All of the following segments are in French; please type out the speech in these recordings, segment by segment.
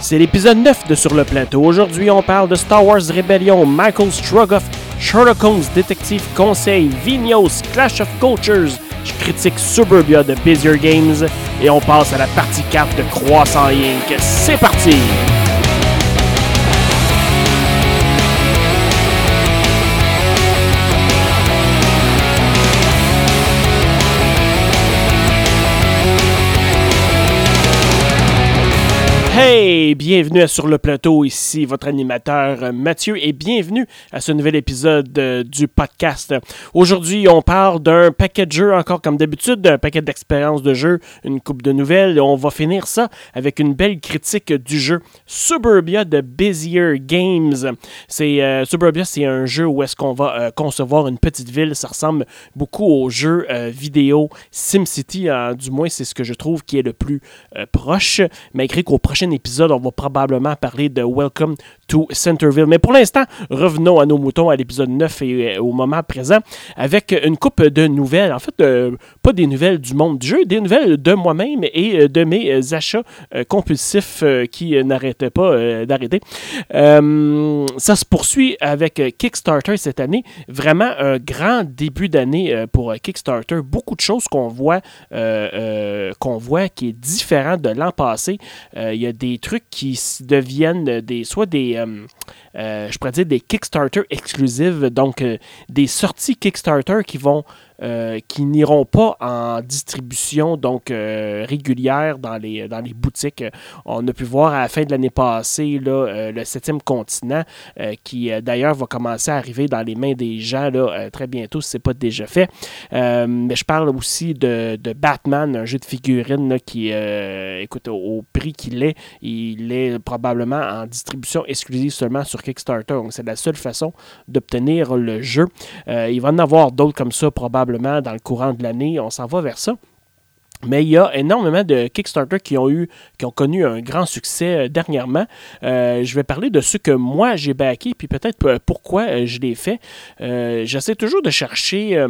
C'est l'épisode 9 de Sur le plateau. Aujourd'hui, on parle de Star Wars Rebellion, Michael Strogoff, Sherlock Holmes, Détective Conseil, Vignos, Clash of Cultures. Je critique Suburbia de Busier Games et on passe à la partie 4 de Croissant Inc. C'est parti! Hey, bienvenue Sur le plateau, ici votre animateur euh, Mathieu et bienvenue à ce nouvel épisode euh, du podcast. Aujourd'hui, on parle d'un paquet de jeux, encore comme d'habitude, d'un paquet d'expériences de jeu, une coupe de nouvelles et on va finir ça avec une belle critique du jeu Suburbia de Busier Games. C'est euh, Suburbia, c'est un jeu où est-ce qu'on va concevoir une petite ville, ça ressemble beaucoup au jeu vidéo SimCity, du moins c'est ce que je trouve qui est le plus proche, malgré qu'au prochain épisode, on va probablement parler de Welcome to Centerville. Mais pour l'instant, revenons à nos moutons à l'épisode 9 et euh, au moment présent avec une coupe de nouvelles. En fait, euh, pas des nouvelles du monde du jeu, des nouvelles de moi-même et euh, de mes achats compulsifs qui n'arrêtaient pas d'arrêter. ça se poursuit avec Kickstarter cette année. Vraiment un grand début d'année pour Kickstarter. Beaucoup de choses qu'on voit, qu'on voit qui est différent de l'an passé. Il y a des trucs qui deviennent des, soit des, je pourrais dire des Kickstarter exclusives, donc euh, des sorties Kickstarter qui vont euh, qui n'iront pas en distribution donc euh, régulière dans les, dans les boutiques. On a pu voir à la fin de l'année passée là, euh, le septième continent qui d'ailleurs va commencer à arriver dans les mains des gens là, très bientôt si ce n'est pas déjà fait. mais je parle aussi de, de, Batman, un jeu de figurines qui, écoute, au, prix qu'il est, il est probablement en distribution exclusive seulement sur Kickstarter. Donc c'est la seule façon d'obtenir le jeu. il va en avoir d'autres comme ça probablement dans le courant de l'année. On s'en va vers ça. Mais il y a énormément de Kickstarter qui ont eu, qui ont connu un grand succès euh, dernièrement. Euh, je vais parler de ceux que moi j'ai backé, puis peut-être pourquoi euh, je l'ai fait. J'essaie toujours de chercher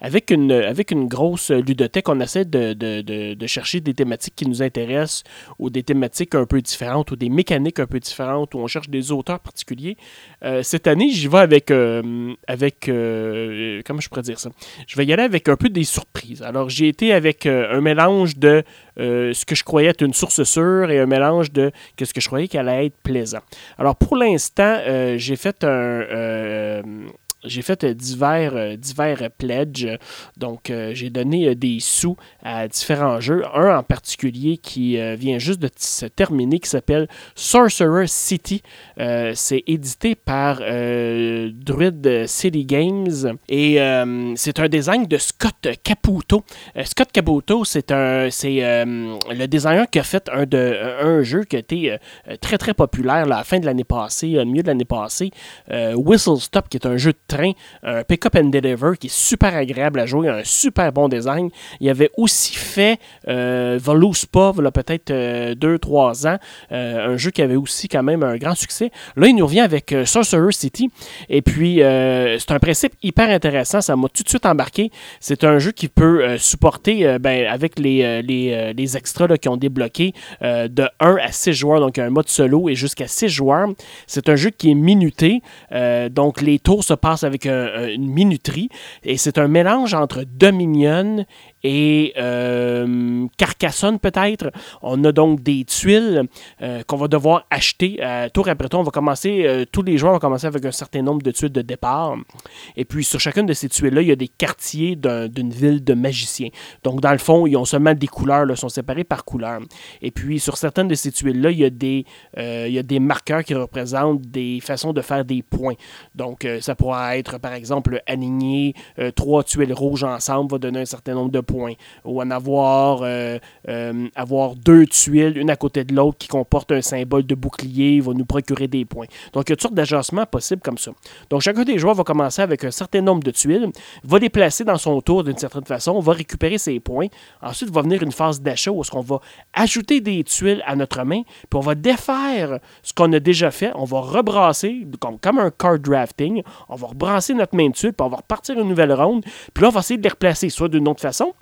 avec une, grosse ludothèque, on essaie de, chercher des thématiques qui nous intéressent ou des thématiques un peu différentes ou des mécaniques un peu différentes ou on cherche des auteurs particuliers. Euh, cette année, j'y vais avec, euh, avec euh, comment je pourrais dire ça? Je vais y aller avec un peu des surprises. Alors, j'ai été avec un mélange de ce que je croyais être une source sûre et un mélange de ce que je croyais qu'elle allait être plaisant. Alors, pour l'instant, j'ai fait un j'ai fait euh, divers, euh, divers pledges. Donc, euh, j'ai donné des sous à différents jeux. Un en particulier qui vient juste de se terminer, qui s'appelle Sorcerer City. c'est édité par Druid City Games et c'est un design de Scott Caputo. Scott Caputo, c'est un, c'est le designer qui a fait un, de, un jeu qui a été très très populaire à la fin de l'année passée, au milieu de l'année passée. Whistle Stop, qui est un jeu de un pick-up and deliver qui est super agréable à jouer, un super bon design. Il avait aussi fait euh, Voluspa, il a peut-être 2-3 euh, ans, euh, un jeu qui avait aussi quand même un grand succès. Là, il nous revient avec euh, Sorcerer City. Et puis, c'est un principe hyper intéressant. Ça m'a tout de suite embarqué. C'est un jeu qui peut supporter, ben, avec les, les, extras qui ont débloqué, de 1 à 6 joueurs, donc un mode solo et jusqu'à 6 joueurs. C'est un jeu qui est minuté. donc, les tours se passent avec une minuterie. Et c'est un mélange entre Dominion et euh, Carcassonne peut-être. On a donc des tuiles euh, qu'on va devoir acheter euh, tour après tour. On va commencer, tous les joueurs vont commencer avec un certain nombre de tuiles de départ. Et puis sur chacune de ces tuiles-là, il y a des quartiers d'une ville de magiciens. Donc dans le fond, ils ont seulement des couleurs, là, sont séparés par couleurs. Et puis sur certaines de ces tuiles-là, il, y a des, il y a des marqueurs qui représentent des façons de faire des points. Donc ça pourra être par exemple aligner trois tuiles rouges ensemble va donner un certain nombre de points ou en avoir, euh, euh, avoir deux tuiles, une à côté de l'autre, qui comportent un symbole de bouclier, va nous procurer des points. Donc, il y a toutes sortes d'ajustements possibles comme ça. Donc, chacun des joueurs va commencer avec un certain nombre de tuiles, va les placer dans son tour d'une certaine façon, va récupérer ses points. Ensuite, va venir une phase d'achat où on va ajouter des tuiles à notre main, puis on va défaire ce qu'on a déjà fait. On va rebrasser, comme, comme un card drafting, on va rebrasser notre main de tuile, puis on va repartir une nouvelle ronde, puis là, on va essayer de les replacer, soit d'une autre façon,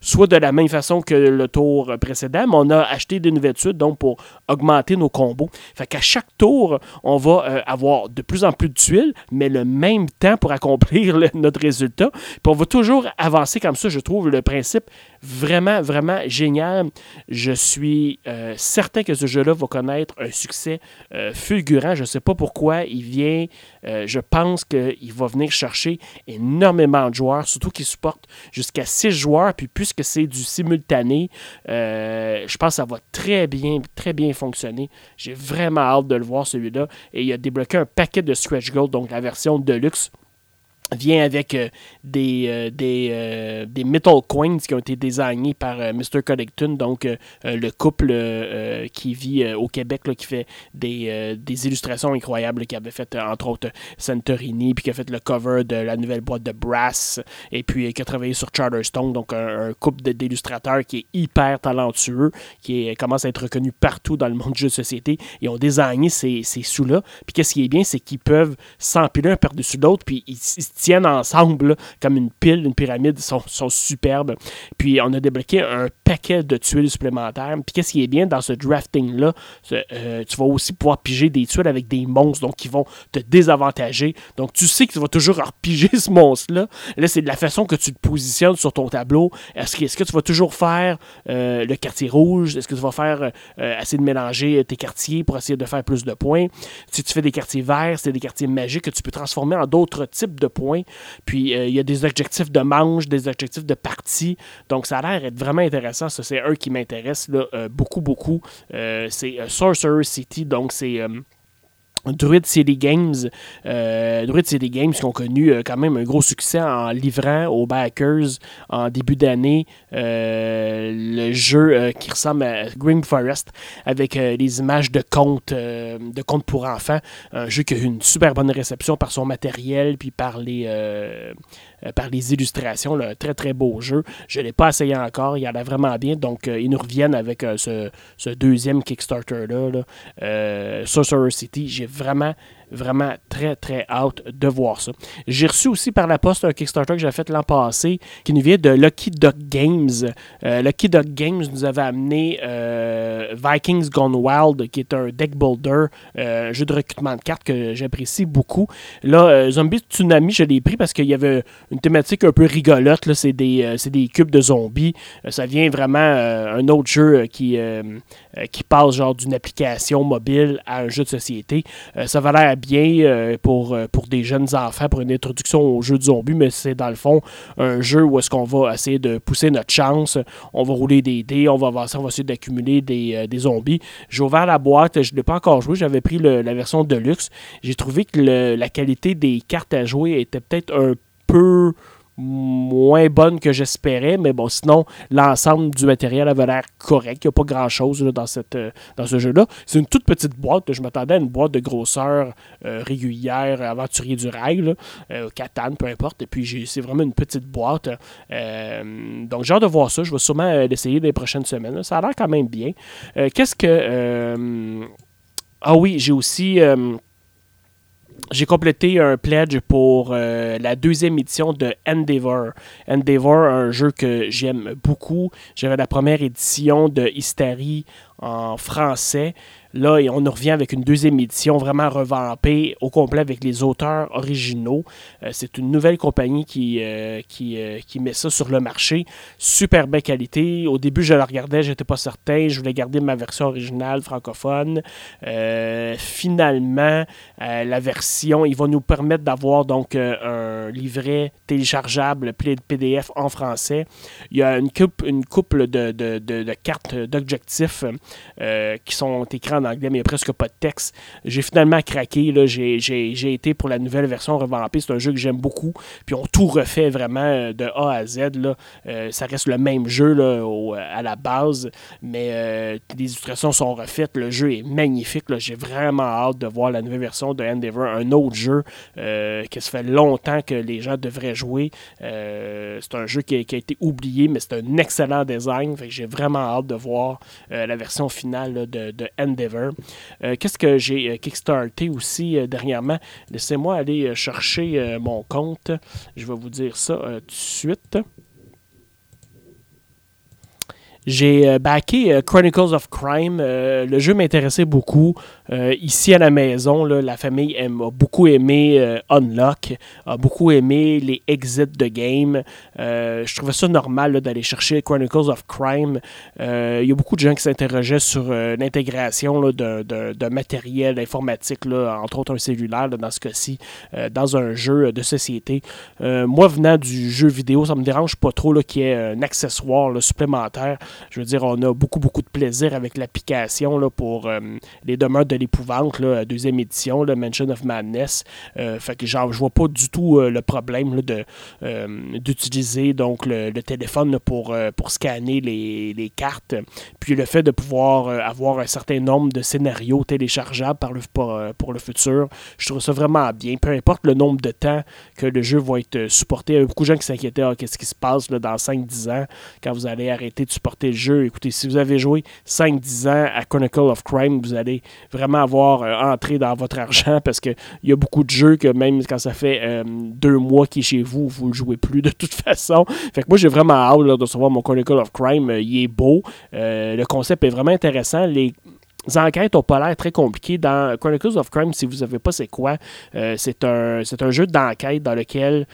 soit de la même façon que le tour précédent, mais on a acheté des nouvelles tuiles donc pour augmenter nos combos. Fait qu'à chaque tour, on va euh, avoir de plus en plus de tuiles, mais le même temps pour accomplir notre résultat. Puis on va toujours avancer comme ça. Je trouve le principe vraiment, vraiment génial. Je suis euh, certain que ce jeu-là va connaître un succès euh, fulgurant. Je ne sais pas pourquoi. Il vient, je pense qu'il va venir chercher énormément de joueurs, surtout qu'il supporte jusqu'à 6 joueurs. Puis puisque c'est du simultané, je pense que ça va très bien, très bien fonctionner. J'ai vraiment hâte de le voir celui-là. Et il a débloqué un paquet de Stretch Gold, donc la version de luxe vient avec euh, des, euh, des, euh, des, metal coins qui ont été désignés par Mr. Connecton, donc le couple qui vit au Québec, là, qui fait des, des, illustrations incroyables, qui avait fait entre autres Santorini, puis qui a fait le cover de la nouvelle boîte de Brass, et puis qui a travaillé sur Charterstone, donc un, couple d'illustrateurs qui est hyper talentueux, qui commence à être reconnu partout dans le monde du jeu de société. Ils ont désigné ces, ces sous-là. Puis qu'est-ce qui est bien, c'est qu'ils peuvent s'empiler un par-dessus l'autre, puis ils, ils tiennent ensemble comme une pile, une pyramide, sont, sont superbes. Puis on a débloqué un paquet de tuiles supplémentaires. Puis qu'est-ce qui est bien dans ce drafting-là, euh, tu vas aussi pouvoir piger des tuiles avec des monstres, donc qui vont te désavantager. Donc tu sais que tu vas toujours repiger ce monstre-là. Là, c'est de la façon que tu te positionnes sur ton tableau. Est-ce que, est que tu vas toujours faire euh, le quartier rouge? Est-ce que tu vas faire euh, essayer de mélanger tes quartiers pour essayer de faire plus de points? Si tu fais des quartiers verts, c'est des quartiers magiques que tu peux transformer en d'autres types de points puis euh, il y a des objectifs de manche, des objectifs de partie. Donc ça a l'air d'être vraiment intéressant. Ça, c'est un qui m'intéresse euh, beaucoup, beaucoup. Euh, c'est Sorcerer City. Donc c'est Druid City Games, euh, Druid City Games qui ont connu euh, quand même un gros succès en livrant aux backers en début d'année euh, le jeu qui ressemble à Green Forest avec les images de contes de pour enfants, un jeu qui a eu une super bonne réception par son matériel puis par les par les illustrations, un très très beau jeu. Je ne l'ai pas essayé encore, il y en a vraiment bien, donc ils nous reviennent avec ce, ce, deuxième Kickstarter là, Sorcerer City. Vraiment vraiment très, très hâte de voir ça. J'ai reçu aussi par la poste un Kickstarter que j'ai fait l'an passé qui nous vient de Lucky Duck Games. Euh, Lucky Duck Games nous avait amené euh, Vikings Gone Wild, qui est un deck builder, euh, jeu de recrutement de cartes que j'apprécie beaucoup. Là, Zombie Tsunami, je l'ai pris parce qu'il y avait une thématique un peu rigolote. C'est des, des, cubes de zombies. ça vient vraiment un autre jeu qui, qui passe genre d'une application mobile à un jeu de société. ça va l'air bien euh, pour, euh, pour des jeunes enfants, pour une introduction au jeu de zombies, mais c'est dans le fond un jeu où est-ce qu'on va essayer de pousser notre chance. On va rouler des dés, on va avancer, on va essayer d'accumuler des, euh, des, zombies. J'ai ouvert la boîte, je ne l'ai pas encore joué, j'avais pris la version de luxe. J'ai trouvé que la qualité des cartes à jouer était peut-être un peu moins bonne que j'espérais, mais bon, sinon, l'ensemble du matériel avait l'air correct. Il n'y a pas grand-chose euh, dans ce jeu-là. C'est une toute petite boîte. Je m'attendais à une boîte de grosseur euh, régulière, aventurier du rail, là, euh, peu importe. Et puis, c'est vraiment une petite boîte. donc, j'ai hâte de voir ça. Je vais sûrement l'essayer les prochaines semaines. Ça a l'air quand même bien. Qu'est-ce que... ah oui, j'ai aussi j'ai complété un pledge pour euh, la deuxième édition de Endeavor. Endeavor, un jeu que j'aime beaucoup. J'avais la première édition de Hystary en français. Là, on revient avec une deuxième édition vraiment revampée au complet avec les auteurs originaux. Euh, c'est une nouvelle compagnie qui, euh, euh, qui, met ça sur le marché. Super belle qualité. Au début, je la regardais, j'étais pas certain. Je voulais garder ma version originale francophone. finalement, la version, il va nous permettre d'avoir donc un livret téléchargeable PDF en français. Il y a une, couple de, cartes d'objectifs qui sont écrits en anglais, mais il n'y a presque pas de texte. J'ai finalement craqué. J'ai été pour la nouvelle version revampée. C'est un jeu que j'aime beaucoup. Puis on tout refait vraiment euh, de A à Z. Là. Euh, ça reste le même jeu là, à la base, mais euh, les illustrations sont refaites. Le jeu est magnifique. J'ai vraiment hâte de voir la nouvelle version de Endeavor, un autre jeu que ça fait longtemps que les gens devraient jouer. c'est un jeu qui a, été oublié, mais c'est un excellent design. J'ai vraiment hâte de voir la version finale de, de Endeavor. Euh, qu'est-ce que j'ai euh, kickstarté aussi euh, dernièrement? Laissez-moi aller chercher mon compte. Je vais vous dire ça tout de suite. J'ai backé Chronicles of Crime. Le jeu m'intéressait beaucoup. Ici à la maison, la famille a beaucoup aimé Unlock, a beaucoup aimé les exits de game. je trouvais ça normal d'aller chercher Chronicles of Crime. Il y a beaucoup de gens qui s'interrogeaient sur l'intégration de, matériel informatique, entre autres un cellulaire dans ce cas-ci, dans un jeu de société. moi, venant du jeu vidéo, ça me dérange pas trop qu'il y ait un accessoire supplémentaire je veux dire, on a beaucoup, beaucoup de plaisir avec l'application pour euh, les demeures de l'épouvante, deuxième édition, le Mansion of Madness. Euh, fait que genre, je vois pas du tout euh, le problème de, d'utiliser donc le, téléphone pour, pour scanner les, cartes. Puis le fait de pouvoir avoir un certain nombre de scénarios téléchargeables le, pour, le futur, je trouve ça vraiment bien. Peu importe le nombre de temps que le jeu va être supporté. Il y a beaucoup de gens qui s'inquiétaient ah, qu'est-ce qui se passe là, dans 5-10 ans quand vous allez arrêter de supporter le jeu. Écoutez, si vous avez joué 5-10 ans à Chronicle of Crime, vous allez vraiment avoir euh, entré dans votre argent parce qu'il y a beaucoup de jeux que même quand ça fait euh, deux mois qu'il est chez vous, vous ne le jouez plus de toute façon. Fait que moi, j'ai vraiment hâte de recevoir mon Chronicle of Crime. Euh, il est beau. le concept est vraiment intéressant. Les enquêtes n'ont pas l'air très compliquées. Dans Chronicles of Crime, si vous ne savez pas c'est quoi, c'est un, un jeu d'enquête dans lequel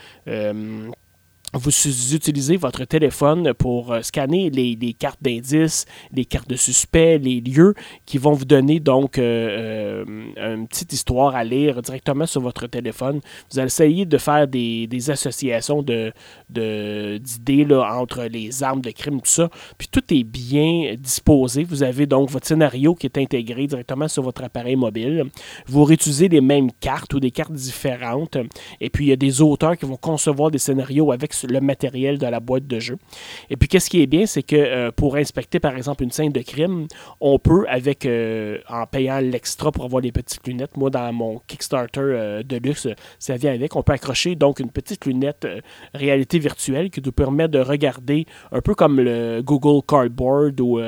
vous utilisez votre téléphone pour euh, scanner les, cartes d'indices, les cartes de suspect, les lieux qui vont vous donner donc euh, euh, une petite histoire à lire directement sur votre téléphone. Vous allez essayer de faire des, associations d'idées entre les armes de crime, tout ça. Puis tout est bien disposé. Vous avez donc votre scénario qui est intégré directement sur votre appareil mobile. Vous réutilisez les mêmes cartes ou des cartes différentes. Et puis il y a des auteurs qui vont concevoir des scénarios avec le matériel de la boîte de jeu. Et puis, qu'est-ce qui est bien, c'est que euh, pour inspecter, par exemple, une scène de crime, on peut, avec euh, en payant l'extra pour avoir les petites lunettes, moi, dans mon Kickstarter euh, de luxe, ça vient avec, on peut accrocher donc une petite lunette réalité virtuelle qui nous permet de regarder un peu comme le Google Cardboard ou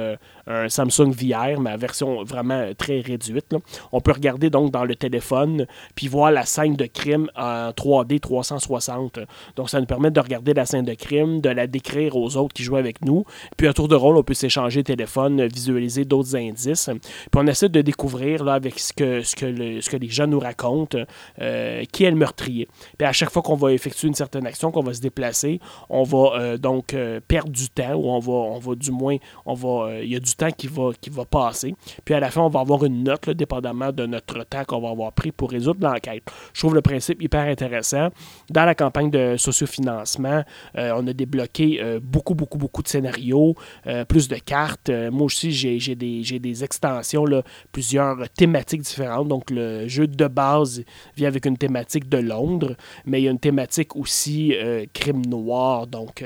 un Samsung VR, mais version vraiment très réduite. On peut regarder donc dans le téléphone, puis voir la scène de crime en 3D 360. Donc, ça nous permet de regarder la scène de crime, de la décrire aux autres qui jouent avec nous. Puis, à tour de rôle, on peut s'échanger téléphone, visualiser d'autres indices. Puis, on essaie de découvrir là, avec ce que, ce, que ce que les gens nous racontent, euh, qui est le meurtrier. Puis, à chaque fois qu'on va effectuer une certaine action, qu'on va se déplacer, on va euh, donc euh, perdre du temps, ou on va, on va du moins, on va, il y a du temps qui va, qui va passer. Puis à la fin, on va avoir une note, dépendamment de notre temps qu'on va avoir pris pour résoudre l'enquête. Je trouve le principe hyper intéressant. Dans la campagne de sociofinancement, euh, on a débloqué euh, beaucoup, beaucoup, beaucoup de scénarios, euh, plus de cartes. moi aussi, j'ai des, des, extensions, plusieurs thématiques différentes. Donc, le jeu de base vient avec une thématique de Londres, mais il y a une thématique aussi crime noir, donc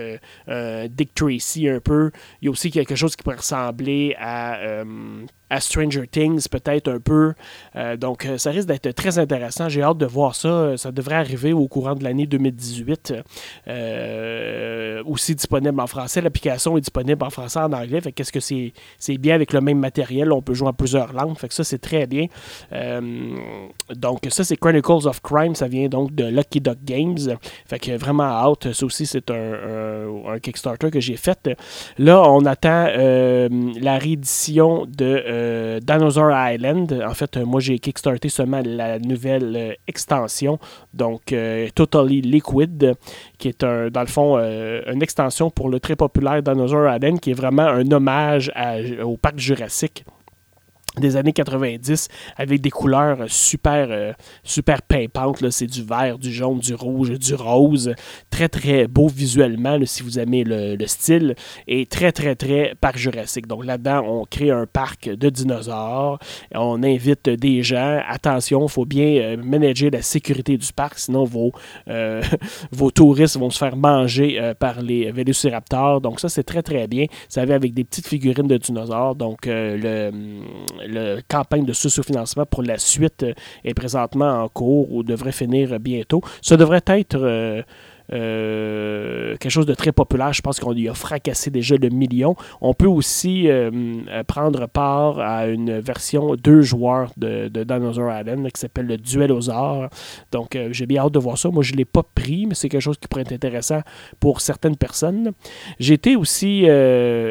Dick Tracy un peu. Il y a aussi quelque chose qui pourrait ressembler er um, Stranger Things, peut-être un peu. Euh, donc, euh, ça risque d'être très intéressant. J'ai hâte de voir ça. Ça devrait arriver au courant de l'année 2018. Euh, aussi disponible en français. L'application est disponible en français en anglais. Fait qu'est-ce que c'est, c'est bien avec le même matériel? On peut jouer en plusieurs langues. Fait que ça, c'est très bien. donc, ça, c'est Chronicles of Crime. Ça vient donc de Lucky Duck Games. Fait que vraiment hâte. Ça aussi, c'est un, un Kickstarter que j'ai fait. Là, on attend la réédition de euh, Dinosaur Island. En fait, moi, j'ai kickstarté seulement la nouvelle euh, extension, donc euh, Totally Liquid, qui est un, dans le fond une extension pour le très populaire Dinosaur Island, qui est vraiment un hommage au parc jurassique des années 90 avec des couleurs super euh, super pimpantes c'est du vert du jaune du rouge du rose. Très très beau visuellement si vous aimez le, style. Et très très très parc jurassique donc là-dedans on crée un parc de dinosaures. On invite des gens. Attention il faut bien euh, manager la sécurité du parc sinon vos euh, vos touristes vont se faire manger par les vélociraptors. Donc ça c'est très très bien. Ça va avec des petites figurines de dinosaures. Donc le la campagne de sous-financement pour la suite euh, est présentement en cours ou devrait finir bientôt. Ça devrait être euh, quelque chose de très populaire. Je pense qu'on y a fracassé déjà le million. On peut aussi prendre part à une version deux joueurs de, Dinosaur Island qui s'appelle le Duel aux arts. Donc, j'ai bien hâte de voir ça. Moi, je ne l'ai pas pris, mais c'est quelque chose qui pourrait être intéressant pour certaines personnes. J'ai été aussi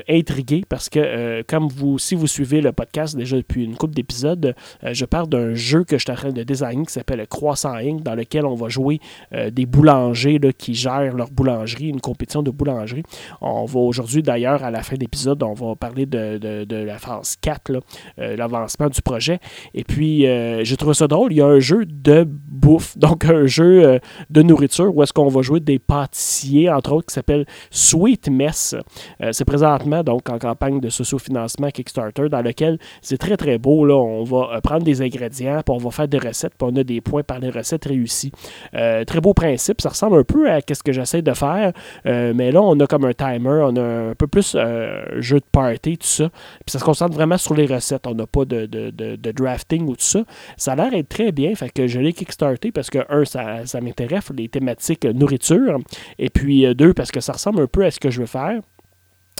intrigué parce que, comme vous, si vous suivez le podcast déjà depuis une couple d'épisodes, je parle d'un jeu que je suis en train de designer qui s'appelle Croissant Inc., dans lequel on va jouer euh, des boulangers qui gèrent leur boulangerie, une compétition de boulangerie. On va aujourd'hui, d'ailleurs, à la fin de l'épisode, on va parler de, la phase 4, euh, l'avancement du projet. Et puis, euh, j'ai trouvé ça drôle. Il y a un jeu de bouffe, donc un jeu de nourriture où est-ce qu'on va jouer des pâtissiers, entre autres, qui s'appelle Sweet Mess. c'est présentement donc en campagne de socio-financement Kickstarter, dans lequel c'est très très beau. Là. On va prendre des ingrédients, puis on va faire des recettes, puis on a des points par les recettes réussies. Euh, très beau principe, ça ressemble un peu à ce que j'essaie de faire, euh, mais là, on a comme un timer, on a un peu plus euh, jeu de party, tout ça. Puis ça se concentre vraiment sur les recettes, on n'a pas de, drafting ou tout ça. Ça a l'air d'être très bien, fait que je l'ai kickstarté parce que, un, ça, ça m'intéresse, les thématiques nourriture, et puis deux, parce que ça ressemble un peu à ce que je veux faire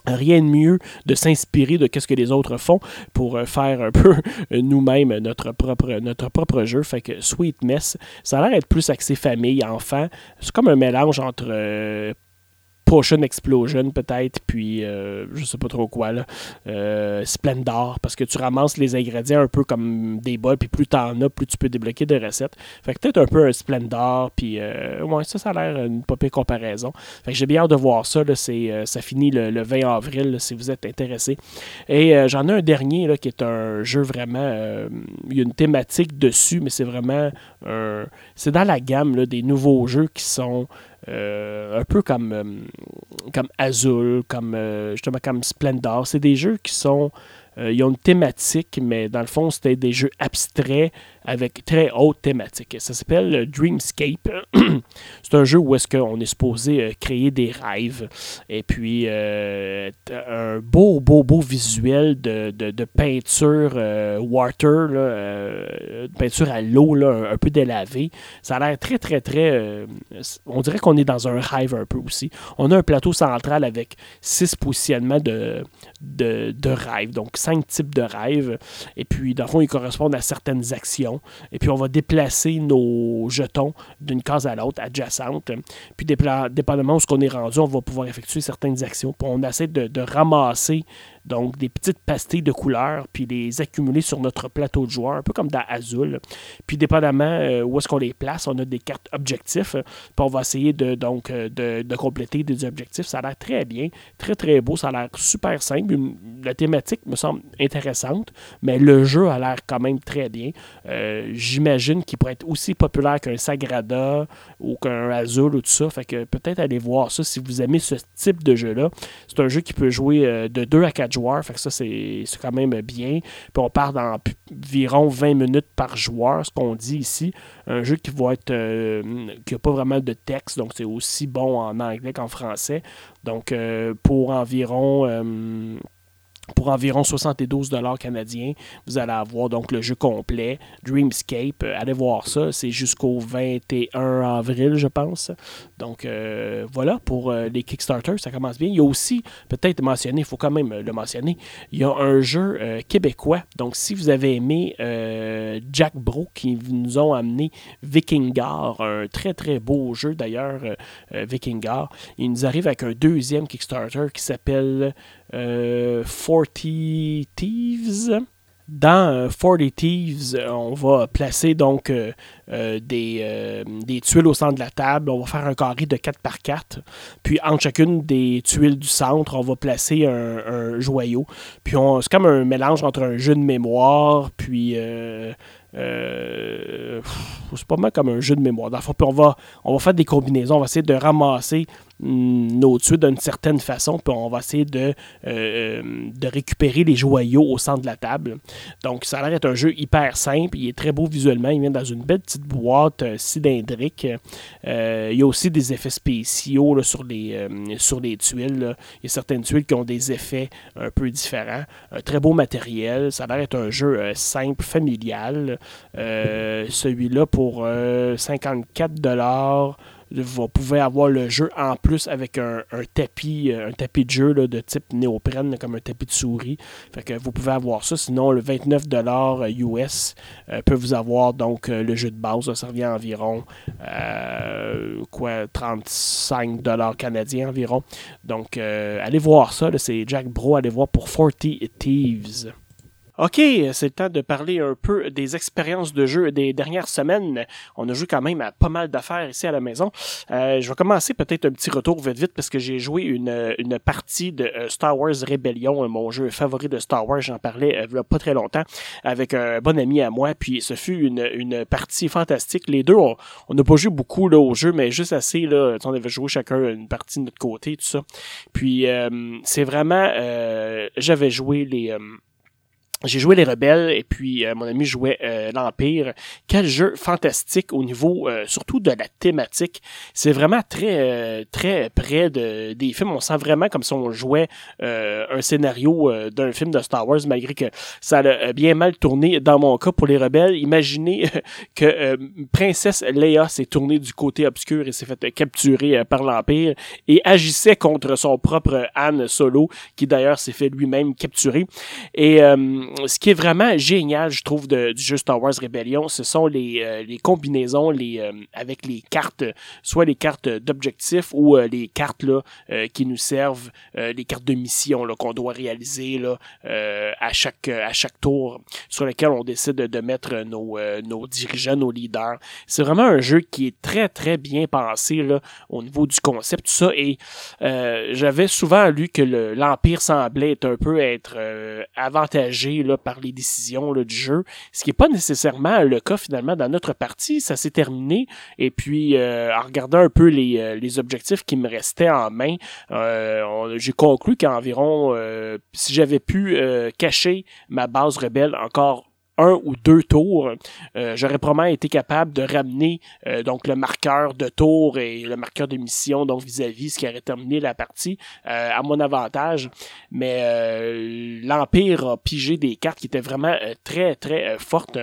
rien de mieux de s'inspirer de ce que les autres font pour euh, faire un peu nous-mêmes notre propre, notre propre jeu. Fait que Sweet Mess, ça a l'air d'être plus axé famille, enfant. C'est comme un mélange entre euh, Potion Explosion peut-être, puis euh, je sais pas trop quoi, là. Euh, Splendor, parce que tu ramasses les ingrédients un peu comme des bols, puis plus t'en as, plus tu peux débloquer de recettes. Fait que peut-être un peu un Splendor, puis euh, ça, ça a l'air une pas comparaison. Fait que j'ai bien hâte de voir ça, là, ça finit le, 20 avril, si vous êtes intéressé. Et j'en ai un dernier, là, qui est un jeu vraiment, il y a une thématique dessus, mais c'est vraiment c'est dans la gamme des nouveaux jeux qui sont euh, un peu comme, euh, comme Azul, comme euh, justement comme Splendor. C'est des jeux qui sont euh, ils ont une thématique, mais dans le fond, c'était des jeux abstraits avec très haute thématique. Ça s'appelle Dreamscape. c'est un jeu où est-ce qu'on est supposé euh, créer des rêves. Et puis, euh, un beau, beau, beau visuel de, de, peinture water, peinture à l'eau, un, peu délavé. Ça a l'air très, très, très... on dirait qu'on est dans un rêve un peu aussi. On a un plateau central avec six positionnements de, de, de rêves. Donc, cinq types de rêves. Et puis, dans le fond, ils correspondent à certaines actions. Et puis, on va déplacer nos jetons d'une case à l'autre, adjacente. Puis, dépendamment de ce qu'on est rendu, on va pouvoir effectuer certaines actions. Puis, on essaie de, de ramasser donc des petites pastilles de couleurs, puis les accumuler sur notre plateau de joueur, un peu comme dans Azul. Puis dépendamment euh, où est-ce qu'on les place, on a des cartes objectifs, puis on va essayer de, donc, euh, de, compléter des objectifs. Ça a l'air très bien, très très beau, ça a l'air super simple. La thématique me semble intéressante, mais le jeu a l'air quand même très bien. Euh, j'imagine qu'il pourrait être aussi populaire qu'un Sagrada ou qu'un Azul ou tout ça. Fait que peut-être aller voir ça si vous aimez ce type de jeu-là. C'est un jeu qui peut jouer de 2 à 4 joueurs. Fait que ça, c'est quand même bien. Puis on part d'environ 20 minutes par joueur, ce qu'on dit ici. Un jeu qui va être euh, qui n'a pas vraiment de texte, donc c'est aussi bon en anglais qu'en français. Donc euh, pour environ euh, pour environ 72 dollars canadiens, vous allez avoir donc le jeu complet, Dreamscape. Euh, allez voir ça, c'est jusqu'au 21 avril, je pense. Donc euh, voilà pour euh, les Kickstarter, ça commence bien. Il y a aussi, peut-être mentionné, il faut quand même le mentionner, il y a un jeu québécois. Donc si vous avez aimé Jack Bro qui nous ont amené Vikingar, un très très beau jeu d'ailleurs, Vikingar, il nous arrive avec un deuxième Kickstarter qui s'appelle 40 Thieves. Dans 40 Thieves, on va placer donc euh, euh, des, euh, tuiles au centre de la table. On va faire un carré de 4 par 4. Puis entre chacune des tuiles du centre, on va placer un, joyau. Puis c'est comme un mélange entre un jeu de mémoire, puis c'est pas mal comme un jeu de mémoire. Puis on va, on va faire des combinaisons. On va essayer de ramasser nos tuiles d'une certaine façon, puis on va essayer de, euh, de récupérer les joyaux au centre de la table. Donc, ça a l'air d'être un jeu hyper simple. Il est très beau visuellement. Il vient dans une belle petite boîte euh, cylindrique. Euh, il y a aussi des effets spéciaux sur, les, sur les tuiles. Il y a certaines tuiles qui ont des effets un peu différents. Un très beau matériel. Ça a l'air d'être un jeu simple, familial. Celui-là, pour 54 dollars vous pouvez avoir le jeu en plus avec un, tapis, un tapis de jeu de type néoprène, comme un tapis de souris. Fait que vous pouvez avoir ça. Sinon, le 29$ US peut vous avoir donc le jeu de base. Ça revient à environ quoi 35$ canadiens environ. Donc, allez voir ça. C'est Jack Bro. Allez voir pour 40 Thieves. OK, c'est le temps de parler un peu des expériences de jeu des dernières semaines. On a joué quand même à pas mal d'affaires ici à la maison. Euh, je vais commencer peut-être un petit retour vite vite parce que j'ai joué une, une partie de euh, Star Wars Rebellion, mon jeu favori de Star Wars. J'en parlais euh, il a pas très longtemps avec un bon ami à moi. Puis ce fut une, une partie fantastique. Les deux, on n'a pas joué beaucoup là, au jeu, mais juste assez. Là, on avait joué chacun une partie de notre côté, tout ça. Puis c'est vraiment... J'avais joué les j'ai joué les rebelles et puis euh, mon ami jouait euh, l'Empire. Quel jeu fantastique au niveau euh, surtout de la thématique. C'est vraiment très très près de, des films. On sent vraiment comme si on jouait un scénario d'un film de Star Wars malgré que ça a bien mal tourné dans mon cas pour les rebelles. Imaginez que princesse Leia s'est tournée du côté obscur et s'est fait capturer par l'Empire et agissait contre son propre Han Solo qui d'ailleurs s'est fait lui-même capturer. Et ce qui est vraiment génial, je trouve, du jeu Star Wars Rebellion, ce sont les, euh, combinaisons les, euh, avec les cartes, soit les cartes d'objectifs ou euh, les cartes là, qui nous servent, les cartes de mission qu'on doit réaliser là, à, chaque, à chaque tour sur lequel on décide de mettre nos, nos dirigeants, nos leaders. C'est vraiment un jeu qui est très, très bien pensé là, au niveau du concept, tout ça. Et j'avais souvent lu que l'Empire semblait un peu être avantagé là, par les décisions du jeu, ce qui n'est pas nécessairement le cas finalement dans notre partie. Ça s'est terminé et puis euh, en regardant un peu les, euh, les objectifs qui me restaient en main, euh, j'ai conclu qu'environ, si j'avais pu cacher ma base rebelle encore un ou deux tours, euh, j'aurais probablement été capable de ramener euh, donc le marqueur de tour et le marqueur de mission donc vis-à-vis ce qui aurait terminé la partie euh, à mon avantage. Mais l'Empire a pigé des cartes qui étaient vraiment très très fortes,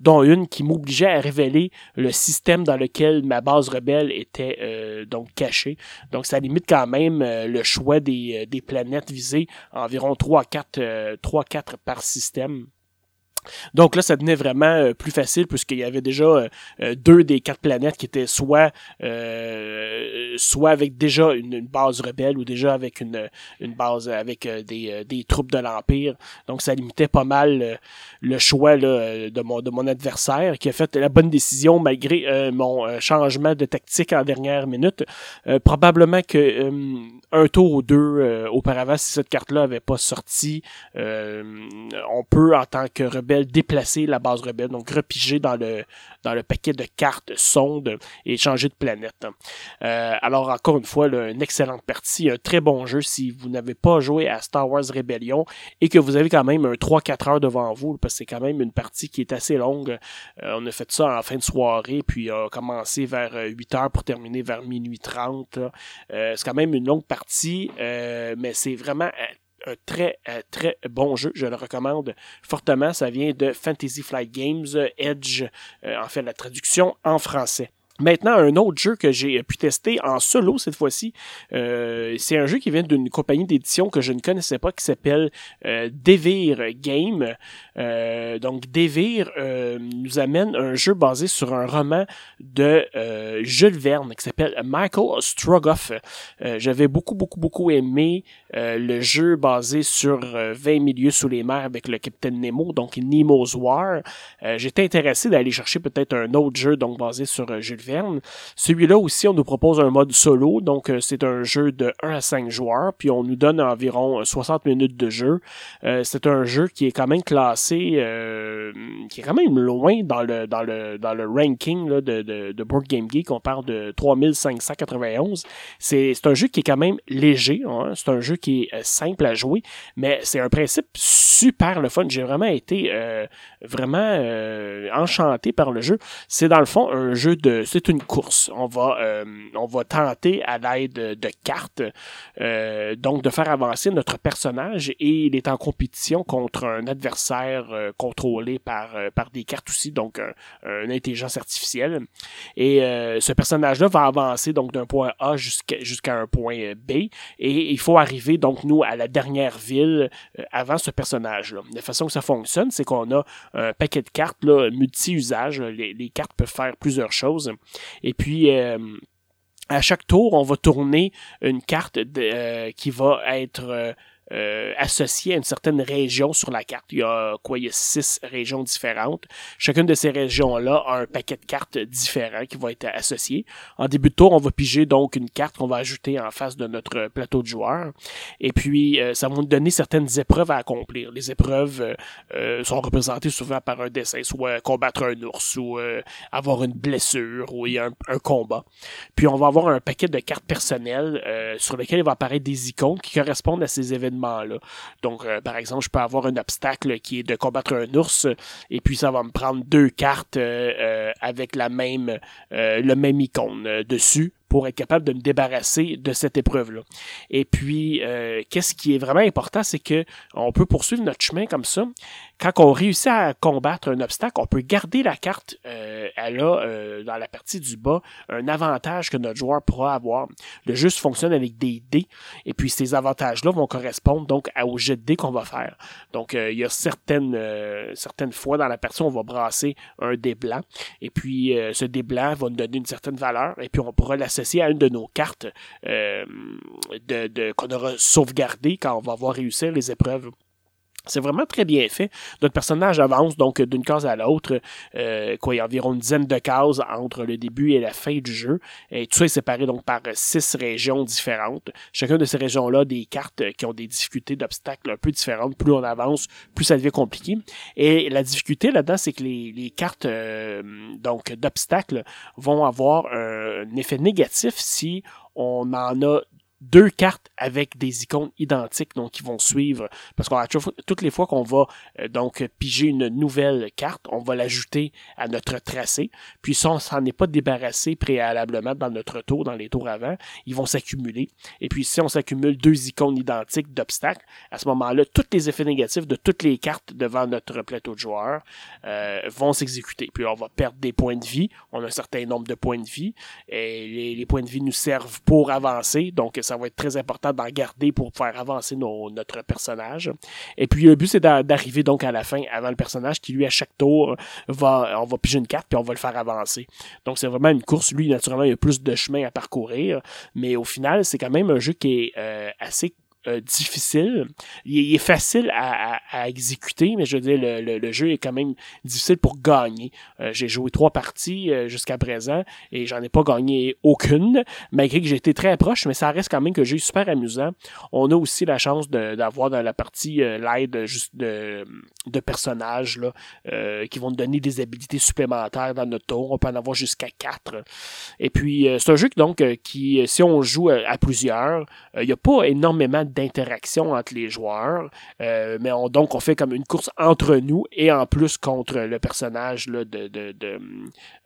dont une qui m'obligeait à révéler le système dans lequel ma base rebelle était donc cachée. Donc ça limite quand même le choix des, des planètes visées, environ 3-4 3-4 par système. Donc là, ça devenait vraiment euh, plus facile puisqu'il y avait déjà euh, euh, deux des quatre planètes qui étaient soit soit avec déjà une, base rebelle ou déjà avec une, une base avec des, des troupes de l'Empire. Donc ça limitait pas mal le choix de, mon, de mon adversaire qui a fait la bonne décision malgré mon changement de tactique en dernière minute. probablement que un tour ou deux auparavant, si cette carte-là avait pas sorti, on peut en tant que rebelle déplacer la base rebelle, donc repiger dans le, dans le paquet de cartes sondes et changer de planète. Euh, alors encore une fois, une excellente partie, un très bon jeu si vous n'avez pas joué à Star Wars Rebellion et que vous avez quand même un 3-4 heures devant vous, parce que c'est quand même une partie qui est assez longue. Euh, on a fait ça en fin de soirée, puis a commencé vers 8 heures pour terminer vers minuit 30. Euh, c'est quand même une longue partie, mais c'est vraiment un très, euh, très bon jeu. Je le recommande fortement. Ça vient de Fantasy Flight Games, Edge, euh, en fait, la traduction en français. Maintenant, un autre jeu que j'ai pu tester en solo cette fois-ci, euh, c'est un jeu qui vient d'une compagnie d'édition que je ne connaissais pas qui s'appelle euh, Devir Game. Donc Devir nous amène un jeu basé sur un roman de Jules Verne qui s'appelle Michael Strogoff. J'avais beaucoup beaucoup beaucoup aimé le jeu basé sur 20 milieux sous les mers avec le capitaine Nemo, donc Nemo's War. J'étais intéressé d'aller chercher peut-être un autre jeu donc basé sur Jules celui-là aussi, on nous propose un mode solo, donc euh, c'est un jeu de 1 à 5 joueurs, puis on nous donne environ 60 euh, minutes de jeu. Euh, c'est un jeu qui est quand même classé, qui est quand même loin dans le dans le dans le ranking de, de, de, Board Game Geek. On parle de 3591. C'est un jeu qui est quand même léger. Hein. C'est un jeu qui est simple à jouer, mais c'est un principe super le fun. J'ai vraiment été vraiment enchanté par le jeu. C'est dans le fond un jeu de, c'est une course. On va, on va tenter à l'aide de, cartes, donc de faire avancer notre personnage et il est en compétition contre un adversaire contrôlé par par des cartes aussi, donc une intelligence artificielle. Et ce personnage-là va avancer donc d'un point A jusqu'à un point B et il faut arriver donc nous à la dernière ville avant ce personnage-là. La façon que ça fonctionne, c'est qu'on a un paquet de cartes multi-usage. Les, cartes peuvent faire plusieurs choses. Et puis euh, à chaque tour, on va tourner une carte euh, qui va être euh, euh, associé à une certaine région sur la carte. Il y a quoi Il y a six régions différentes. Chacune de ces régions-là a un paquet de cartes différents qui va être associé. En début de tour, on va piger donc une carte qu'on va ajouter en face de notre plateau de joueurs. Et puis, euh, ça va nous donner certaines épreuves à accomplir. Les épreuves euh, sont représentées souvent par un dessin, soit combattre un ours ou avoir une blessure ou a un, combat. Puis, on va avoir un paquet de cartes personnelles sur lesquelles il va apparaître des icônes qui correspondent à ces événements Donc, euh, par exemple, je peux avoir un obstacle qui est de combattre un ours, et puis ça va me prendre deux cartes euh, euh, avec la même icône dessus pour être capable de me débarrasser de cette épreuve-là. Et puis, qu'est-ce qui est vraiment important, c'est que on peut poursuivre notre chemin comme ça. Quand on réussit à combattre un obstacle, on peut garder la carte. elle a, dans la partie du bas, un avantage que notre joueur pourra avoir. Le jeu fonctionne avec des dés, et puis ces avantages-là vont correspondre donc au jet de dés qu'on va faire. Donc euh, il y a certaines euh, certaines fois dans la partie on va brasser un dé blanc et puis euh, ce dé blanc va nous donner une certaine valeur et puis on pourra l'associer à une de nos cartes de, qu'on aura sauvegardé quand on va avoir réussi les épreuves c'est vraiment très bien fait. Notre personnage avance donc d'une case à l'autre, euh, quoi, il y a environ une dizaine de cases entre le début et la fin du jeu. Et tout ça est séparé donc par six régions différentes. Chacune de ces régions-là des cartes qui ont des difficultés d'obstacles un peu différentes. Plus on avance, plus ça devient compliqué. Et la difficulté là-dedans, c'est que les, les cartes euh, donc d'obstacles vont avoir un effet négatif si on en a deux cartes avec des icônes identiques donc qui vont suivre parce qu'on toutes les fois qu'on va euh, donc piger une nouvelle carte, on va l'ajouter à notre tracé. Puis si on s'en est pas débarrassé préalablement dans notre tour, dans les tours avant, ils vont s'accumuler. Et puis si on s'accumule deux icônes identiques d'obstacles, à ce moment-là, tous les effets négatifs de toutes les cartes devant notre plateau de joueurs euh, vont s'exécuter. Puis on va perdre des points de vie. On a un certain nombre de points de vie et les, points de vie nous servent pour avancer. Donc ça ça va être très important d'en garder pour faire avancer notre personnage. Et puis le but c'est d'arriver donc à la fin avant le personnage qui lui à chaque tour va on va piger une carte puis on va le faire avancer. Donc c'est vraiment une course. Lui naturellement il y a plus de chemin à parcourir, mais au final c'est quand même un jeu qui est euh, assez euh, difficile. Il, est facile à, à, exécuter, mais je veux dire, le, le, jeu est quand même difficile pour gagner. Euh, j'ai joué trois parties euh, jusqu'à présent et j'en ai pas gagné aucune, malgré que j'ai été très proche, mais ça reste quand même que j'ai super amusant. On a aussi la chance d'avoir dans la partie l'aide juste de, de personnages là, qui vont nous donner des habilités supplémentaires dans notre tour. On peut en avoir jusqu'à quatre. Et puis, c'est un jeu donc qui, si on joue à, plusieurs, il n'y a pas énormément d'interaction entre les joueurs. Euh, mais on, donc, on fait comme une course entre nous et en plus contre le personnage là, de,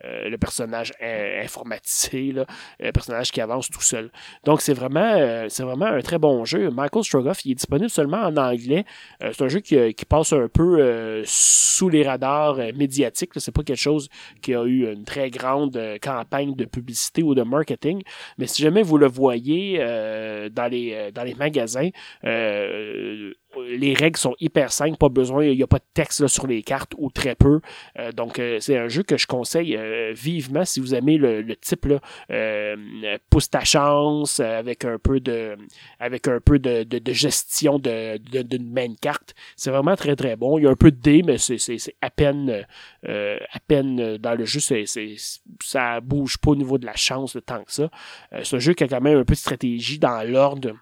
euh, le personnage informatisé, le personnage qui avance tout seul. Donc, c'est vraiment, euh, vraiment un très bon jeu. Michael Strogoff, il est disponible seulement en anglais. c'est un jeu qui, qui, passe un peu sous les radars médiatiques. C'est pas quelque chose qui a eu une très grande campagne de publicité ou de marketing. Mais si jamais vous le voyez dans, les, dans les magasins, euh, les règles sont hyper simples, pas besoin, il n'y a pas de texte sur les cartes ou très peu. Euh, donc euh, c'est un jeu que je conseille vivement si vous aimez le, type là, pousse ta chance avec un peu de de, gestion de, d'une main carte. C'est vraiment très très bon. Il y a un peu de dés, mais c'est, à peine dans le jeu, c'est, ça bouge pas au niveau de la chance de tant que ça. c'est un jeu qui a quand même un peu de stratégie dans l'ordre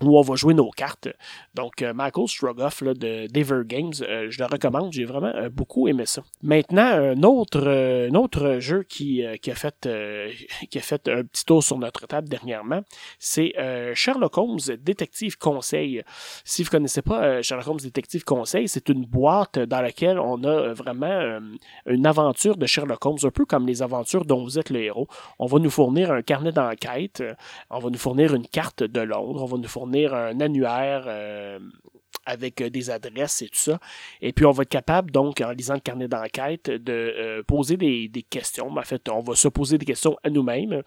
où on va jouer nos cartes. Donc, euh, Michael Strogoff de Dever Games, euh, je le recommande. J'ai vraiment euh, beaucoup aimé ça. Maintenant, un autre, un autre jeu qui, a fait, qui a fait un petit tour sur notre table dernièrement, c'est Sherlock Holmes Détective Conseil. Si vous ne connaissez pas Sherlock Holmes Détective Conseil, c'est une boîte dans laquelle on a vraiment une aventure de Sherlock Holmes, un peu comme les aventures dont vous êtes le héros. On va nous fournir un carnet d'enquête, on va nous fournir une carte de Londres, on va nous fournir un annuaire euh, avec euh, des adresses et tout ça. Et puis, on va être capable, donc, en lisant le carnet d'enquête, de euh, poser des, questions. En fait, on va se poser des questions à nous-mêmes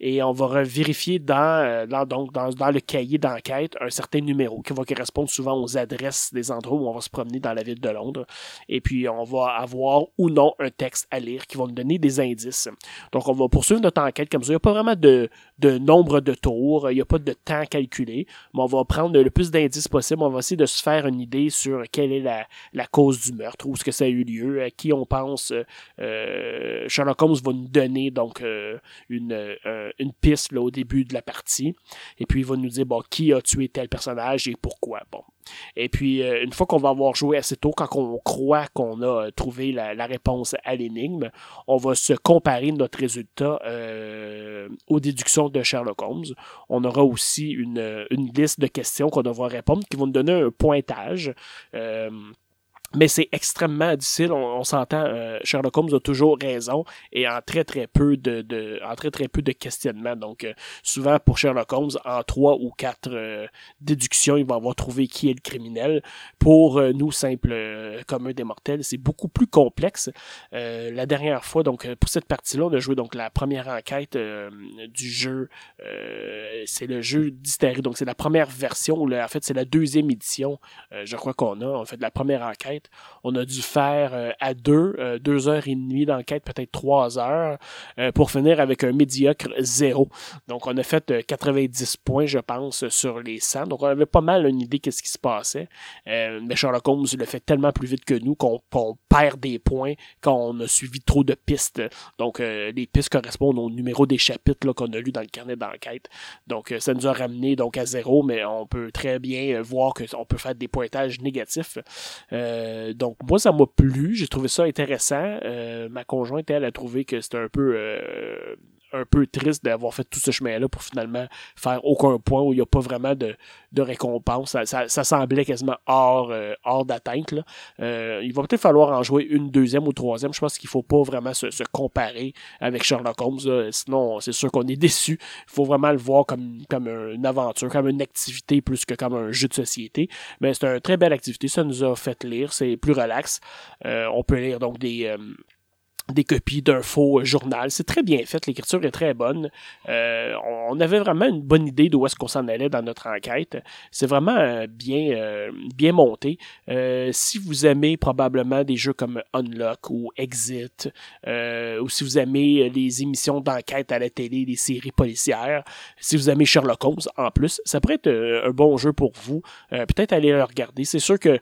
et on va vérifier dans, donc, dans, dans le cahier d'enquête un certain numéro qui va correspondre souvent aux adresses des endroits où on va se promener dans la ville de Londres. Et puis, on va avoir ou non un texte à lire qui va nous donner des indices. Donc, on va poursuivre notre enquête comme ça. Il n'y a pas vraiment de, de nombre de tours, il n'y a pas de temps calculé, mais on va prendre le plus d'indices possible. On va essayer de se faire une idée sur quelle est la, cause du meurtre, où est-ce que ça a eu lieu, à qui on pense. Euh, Sherlock Holmes va nous donner donc euh, une, euh, une piste là, au début de la partie, et puis il va nous dire bon qui a tué tel personnage et pourquoi. Et puis, euh, une fois qu'on va avoir joué assez tôt, quand on croit qu'on a trouvé la, réponse à l'énigme, on va se comparer notre résultat euh, aux déductions de Sherlock Holmes. On aura aussi une, liste de questions qu'on devra répondre qui vont nous donner un pointage. Euh, mais c'est extrêmement difficile. On, s'entend, euh, Sherlock Holmes a toujours raison et en très très peu de, de en très très peu de questionnements. Donc euh, souvent pour Sherlock Holmes, en trois ou quatre euh, déductions, il va avoir trouvé qui est le criminel. Pour nous simples communs des mortels, c'est beaucoup plus complexe. la dernière fois, donc pour cette partie-là, on a joué donc la première enquête du jeu. c'est le jeu d'Hystérie. Donc c'est la première version. En fait c'est la deuxième édition. je crois qu'on a. En fait la première enquête on a dû faire euh, à deux, euh, deux heures et demie d'enquête, peut-être trois heures, euh, pour finir avec un médiocre zéro. Donc, on a fait 90 points, je pense, sur les 100. Donc, on avait pas mal une idée de ce qui se passait. mais Sherlock Holmes le fait tellement plus vite que nous qu'on perd des points quand on a suivi trop de pistes. Donc, les pistes correspondent au numéro des chapitres qu'on a lu dans le carnet d'enquête. Donc, ça nous a ramené donc à zéro, mais on peut très bien voir qu'on peut faire des pointages négatifs. Donc moi ça m'a plu, j'ai trouvé ça intéressant. Euh, ma conjointe elle a trouvé que c'était un peu euh, un peu triste d'avoir fait tout ce chemin-là pour finalement faire aucun point où il n'y a pas vraiment de, de récompense. Ça, ça, semblait quasiment hors, euh, hors d'atteinte. Euh, il va peut-être falloir en jouer une deuxième ou troisième. Je pense qu'il faut pas vraiment se, se comparer avec Sherlock Holmes. Sinon, c'est sûr qu'on est déçu. Il faut vraiment le voir comme, comme une aventure, comme une activité plus que comme un jeu de société. Mais c'est une très belle activité. Ça nous a fait lire. C'est plus relax. Euh, on peut lire donc des des copies d'un faux journal. C'est très bien fait, l'écriture est très bonne. Euh, on avait vraiment une bonne idée d'où est-ce qu'on s'en allait dans notre enquête. C'est vraiment euh, bien, euh, bien monté. si vous aimez probablement des jeux comme Unlock ou Exit, ou si vous aimez les émissions d'enquête à la télé, les séries policières, si vous aimez Sherlock Holmes en plus, ça pourrait être un bon jeu pour vous. Peut-être aller le regarder. C'est sûr que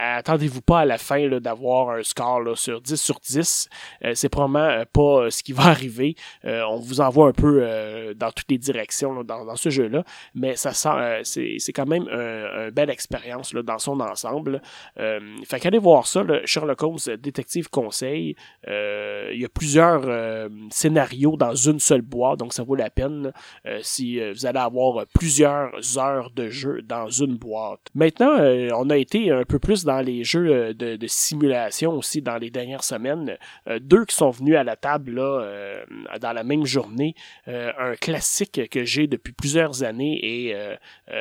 attendez-vous pas à la fin d'avoir un score là, sur 10 sur 10. Euh, c'est probablement euh, pas euh, ce qui va arriver. on vous envoie un peu dans toutes les directions dans, ce jeu-là, mais ça c'est, quand même une belle expérience dans son ensemble. fait qu'allez voir ça, Sherlock Holmes Détective Conseil. Il y a plusieurs scénarios dans une seule boîte, donc ça vaut la peine si vous allez avoir plusieurs heures de jeu dans une boîte. Maintenant, on a été un peu plus dans les jeux euh, de, simulation aussi dans les dernières semaines. Euh, deux qui sont venus à la table là, euh, dans la même journée. un classique que j'ai depuis plusieurs années et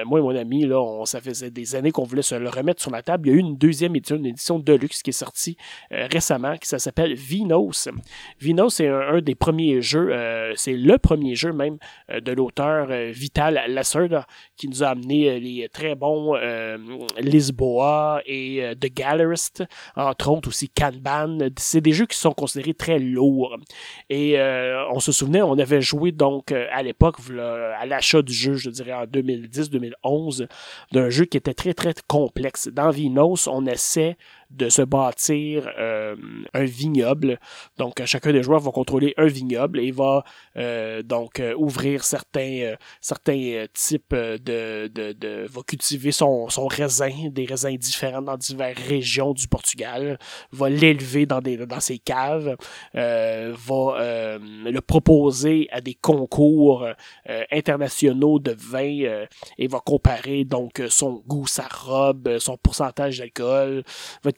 moi et mon ami, là, on, ça faisait des années qu'on voulait se le remettre sur la table. Il y a eu une deuxième édition, une édition Deluxe qui est sortie récemment, qui s'appelle Vinos. Vinos, c'est un, des premiers jeux, c'est le premier jeu même de l'auteur Vital Lasser qui nous a amené les très bons Lisboa et euh, The Gallerist, entre autres aussi Kanban. C'est des jeux qui sont considérés très lourds. Et euh, on se souvenait, on avait joué donc euh, à l'époque, à l'achat du jeu, je dirais en 2010-2011, d'un jeu qui était très très complexe. Dans Vinos, on essaie de se bâtir un vignoble. Donc, chacun des joueurs va contrôler un vignoble et va donc ouvrir certains, certains types de, de, de, va cultiver son, son raisin, des raisins différents dans diverses régions du Portugal, va l'élever dans, dans ses caves, va le proposer à des concours internationaux de vin et va comparer donc son goût, sa robe, son pourcentage d'alcool,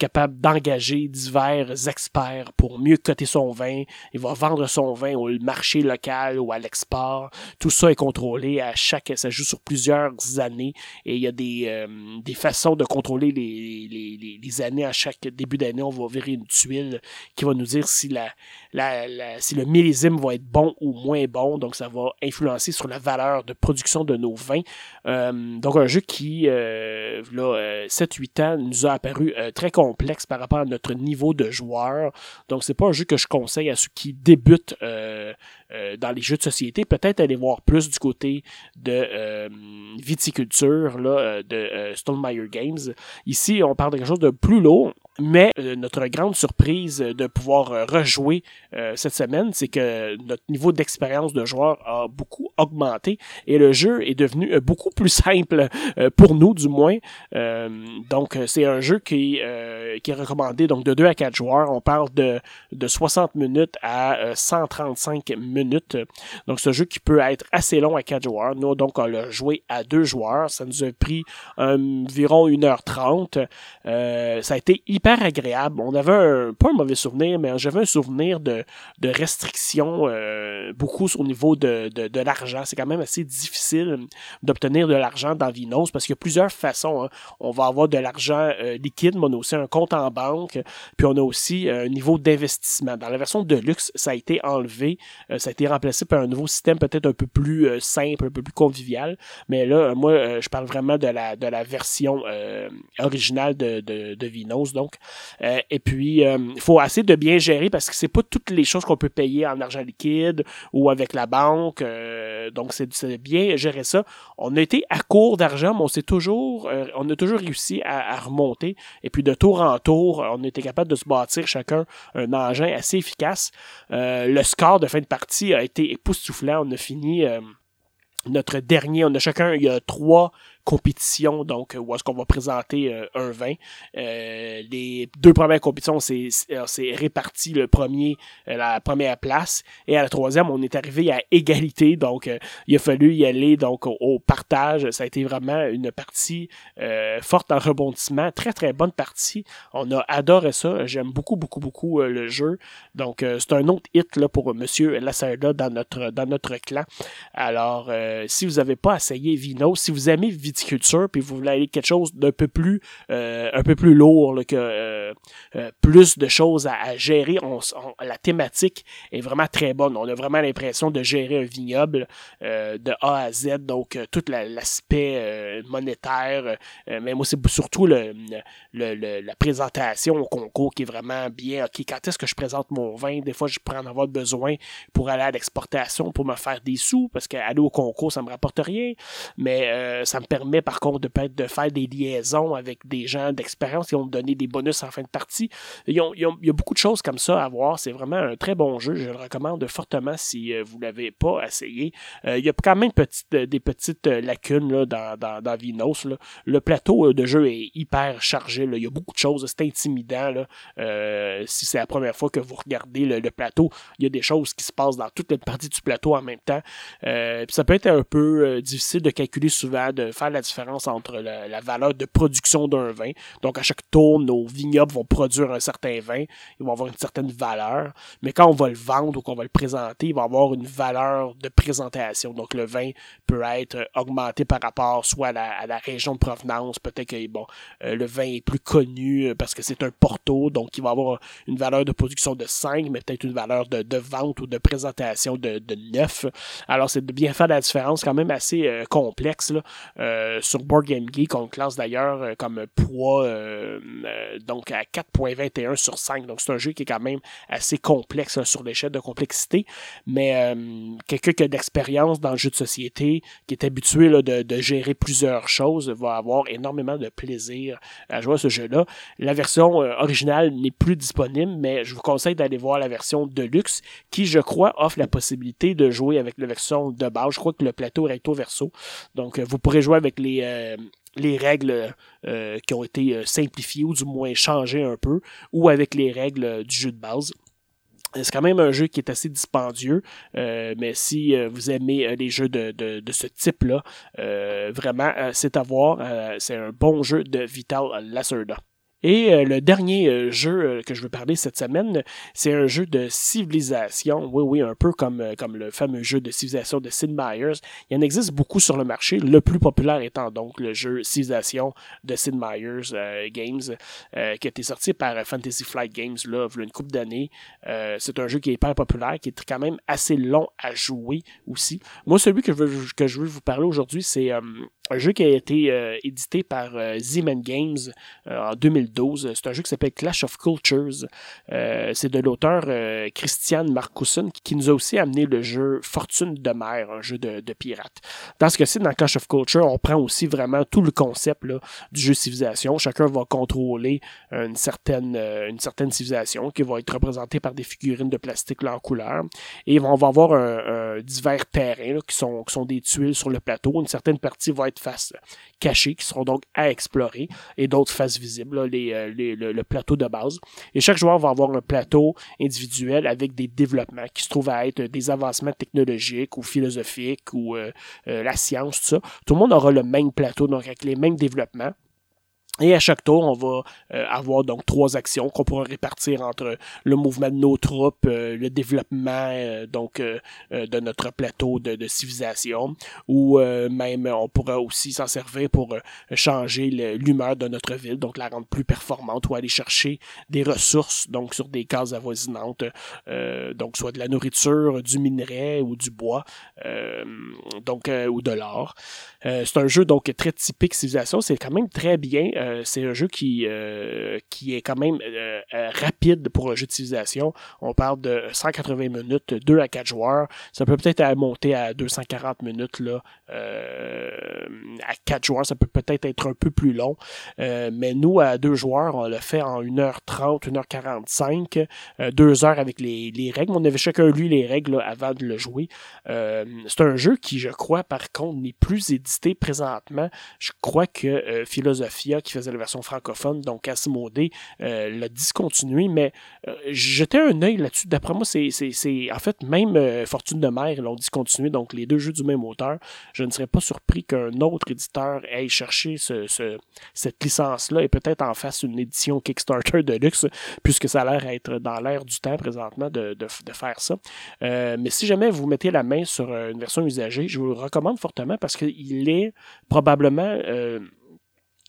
capable d'engager divers experts pour mieux coter son vin, il va vendre son vin au marché local ou à l'export. Tout ça est contrôlé à chaque, ça joue sur plusieurs années et il y a des, euh, des façons de contrôler les, les, les, années à chaque début d'année. On va virer une tuile qui va nous dire si la, la, si le millésime va être bon ou moins bon. Donc ça va influencer sur la valeur de production de nos vins. Euh, donc un jeu qui, euh, là, 7-8 ans, nous a apparu très complexe par rapport à notre niveau de joueur. Donc c'est pas un jeu que je conseille à ceux qui débutent euh, dans les jeux de société, peut-être aller voir plus du côté de euh, viticulture là, euh, de Stonemeyer Games. Ici, on parle de quelque chose de plus lourd. Mais notre grande surprise de pouvoir rejouer cette semaine, c'est que notre niveau d'expérience de joueur a beaucoup augmenté et le jeu est devenu beaucoup plus simple pour nous, du moins. donc, c'est un jeu qui, qui est recommandé donc de 2 à 4 joueurs. On parle de, de 60 minutes à 135 minutes donc, c'est un jeu qui peut être assez long à 4 joueurs. Nous, donc, on l'a joué à 2 joueurs. Ça nous a pris environ 1h30. Euh, ça a été hyper agréable. On avait un, pas un mauvais souvenir, mais j'avais un souvenir de, de restrictions, euh, beaucoup au niveau de, de, l'argent. C'est quand même assez difficile d'obtenir de l'argent dans Vinos parce qu'il y a plusieurs façons. Hein. On va avoir de l'argent euh, liquide, mais on a aussi un compte en banque, puis on a aussi un niveau d'investissement. Dans la version de luxe, ça a été enlevé. A été remplacé par un nouveau système peut-être un peu plus euh, simple, un peu plus convivial. Mais là, euh, moi, euh, je parle vraiment de la, de la version originale de, de, de, Vinos. Donc. et puis, il faut assez de bien gérer parce que c'est pas toutes les choses qu'on peut payer en argent liquide ou avec la banque. donc, c'est bien gérer ça. On a été à court d'argent, mais on s'est toujours, on a toujours réussi à, à, remonter. Et puis, de tour en tour, on était capable de se bâtir chacun un engin assez efficace. le score de fin de partie a été époustouflant. On a fini euh, notre dernier, on a chacun, il y a trois compétition, donc où est-ce qu'on va présenter euh, un vin. Euh, les deux premières compétitions, c'est réparti le premier, euh, la première place, et à la troisième, on est arrivé à égalité, donc il a fallu y aller donc au, partage. Ça a été vraiment une partie forte en rebondissement, très très bonne partie. On a adoré ça. J'aime beaucoup beaucoup beaucoup le jeu. Donc c'est un autre hit là pour Monsieur Lacerda dans notre dans notre clan. Alors si vous n'avez pas essayé Vino, si vous aimez viticulture, puis vous voulez aller quelque chose d'un peu plus euh, un peu plus lourd, que euh, euh, plus de choses à, gérer. On, la thématique est vraiment très bonne. On a vraiment l'impression de gérer un vignoble de A à Z, donc tout l'aspect monétaire, mais moi c'est surtout le, la présentation au concours qui est vraiment bien. Quand est-ce que je présente mon vin? Des fois, je prends en avoir besoin pour aller à l'exportation pour me faire des sous, parce qu'aller au concours ça me rapporte rien, mais ça me permet permet par contre de, de faire des liaisons avec des gens d'expérience qui vont donner des bonus en fin de partie. Il y a, beaucoup de choses comme ça à voir. C'est vraiment un très bon jeu. Je le recommande fortement si euh, vous ne l'avez pas essayé. Euh, il y a quand même euh, des petites lacunes dans, Vinos. Le plateau de jeu est hyper chargé. Il y a beaucoup de choses. C'est intimidant. si c'est la première fois que vous regardez le, plateau, il y a des choses qui se passent dans toute les parties du plateau en même temps. ça peut être un peu difficile de calculer souvent, de faire la différence entre la, valeur de production d'un vin. Donc, à chaque tour, nos vignobles vont produire un certain vin. Ils vont avoir une certaine valeur. Mais quand on va le vendre ou qu'on va le présenter, il va avoir une valeur de présentation. Donc, le vin peut être augmenté par rapport soit à la, région de provenance. Peut-être que, bon, euh, le vin est plus connu euh, parce que c'est un Porto. Donc, il va avoir une valeur de production de 5, mais peut-être une valeur de, vente ou de présentation de, de 9. Alors, c'est de bien faire la différence quand même assez euh, complexe. Là sur Board Game Geek, on classe d'ailleurs comme poids donc à 4.21 sur 5. Donc c'est un jeu qui est quand même assez complexe sur l'échelle de complexité, mais quelqu'un qui a d'expérience dans le jeu de société, qui est habitué de, de, gérer plusieurs choses, va avoir énormément de plaisir à jouer à ce jeu-là. La version originale n'est plus disponible, mais je vous conseille d'aller voir la version Deluxe, qui, je crois, offre la possibilité de jouer avec la version de base. Je crois que le plateau recto verso. Donc, euh, vous pourrez jouer avec les, euh, les règles euh, qui ont été simplifiées ou du moins changées un peu, ou avec les règles du jeu de base. C'est quand même un jeu qui est assez dispendieux, mais si vous aimez les jeux de, de, ce type-là, vraiment, c'est à voir. c'est un bon jeu de Vital Lacerda. Et euh, le dernier euh, jeu euh, que je veux parler cette semaine, c'est un jeu de civilisation. Oui, oui, un peu comme, comme le fameux jeu de civilisation de Sid Meier's. Il en existe beaucoup sur le marché, le plus populaire étant donc le jeu Civilisation de Sid Meier's Games, qui a été sorti par Fantasy Flight Games là, il y a une couple d'années. c'est un jeu qui est hyper populaire, qui est quand même assez long à jouer aussi. Moi, celui que je veux, que je veux vous parler aujourd'hui, c'est un jeu qui a été euh, édité par euh, Z-Man Games euh, en 2012. C'est un jeu qui s'appelle Clash of Cultures. c'est de l'auteur Christian Marcussen qui nous a aussi amené le jeu Fortune de mer, un jeu de, de pirates. Dans ce cas-ci, dans Clash of Cultures, on prend aussi vraiment tout le concept là, du jeu civilisation. Chacun va contrôler une certaine, une certaine civilisation qui va être représentée par des figurines de plastique là, en couleur. Et on va avoir un, divers terrains qui, sont, qui sont des tuiles sur le plateau. Une certaine partie va être faces cachées qui seront donc à explorer et d'autres faces visibles, euh, le, plateau de base. Et chaque joueur va avoir un plateau individuel avec des développements qui se trouvent à être des avancements technologiques ou philosophiques ou euh, euh, la science, tout ça. Tout le monde aura le même plateau, donc avec les mêmes développements. Et à chaque tour, on va euh, avoir donc trois actions qu'on pourra répartir entre le mouvement de nos troupes, euh, le développement euh, donc de notre plateau de, de civilisation, ou même on pourra aussi s'en servir pour changer l'humeur de notre ville, donc la rendre plus performante ou aller chercher des ressources donc sur des cases avoisinantes, donc soit de la nourriture, du minerai ou du bois, donc ou de l'or. c'est un jeu donc très typique civilisation, c'est quand même très bien euh, c'est un jeu qui, euh, qui est quand même euh, rapide pour un jeu d'utilisation. On parle de 180 minutes, 2 à 4 joueurs. Ça peut peut-être monter à 240 minutes là, à 4 joueurs. Ça peut peut-être être un peu plus long. mais nous, à 2 joueurs, on l'a fait en 1h30, 1h45, 2 heures avec les, les, règles. On avait chacun lu les règles avant de le jouer. c'est un jeu qui, je crois, par contre, n'est plus édité présentement. Je crois que Philosophia, qui faisait la version francophone, donc Asmodée, euh, l'a discontinué, mais euh, un œil là-dessus. D'après moi, c'est, en fait même euh, Fortune de mer l'ont discontinué, donc les deux jeux du même auteur. Je ne serais pas surpris qu'un autre éditeur aille chercher ce, cette licence-là et peut-être en fasse une édition Kickstarter de luxe, puisque ça a l'air être dans l'air du temps présentement de, de, faire ça. mais si jamais vous mettez la main sur une version usagée, je vous le recommande fortement parce qu'il est probablement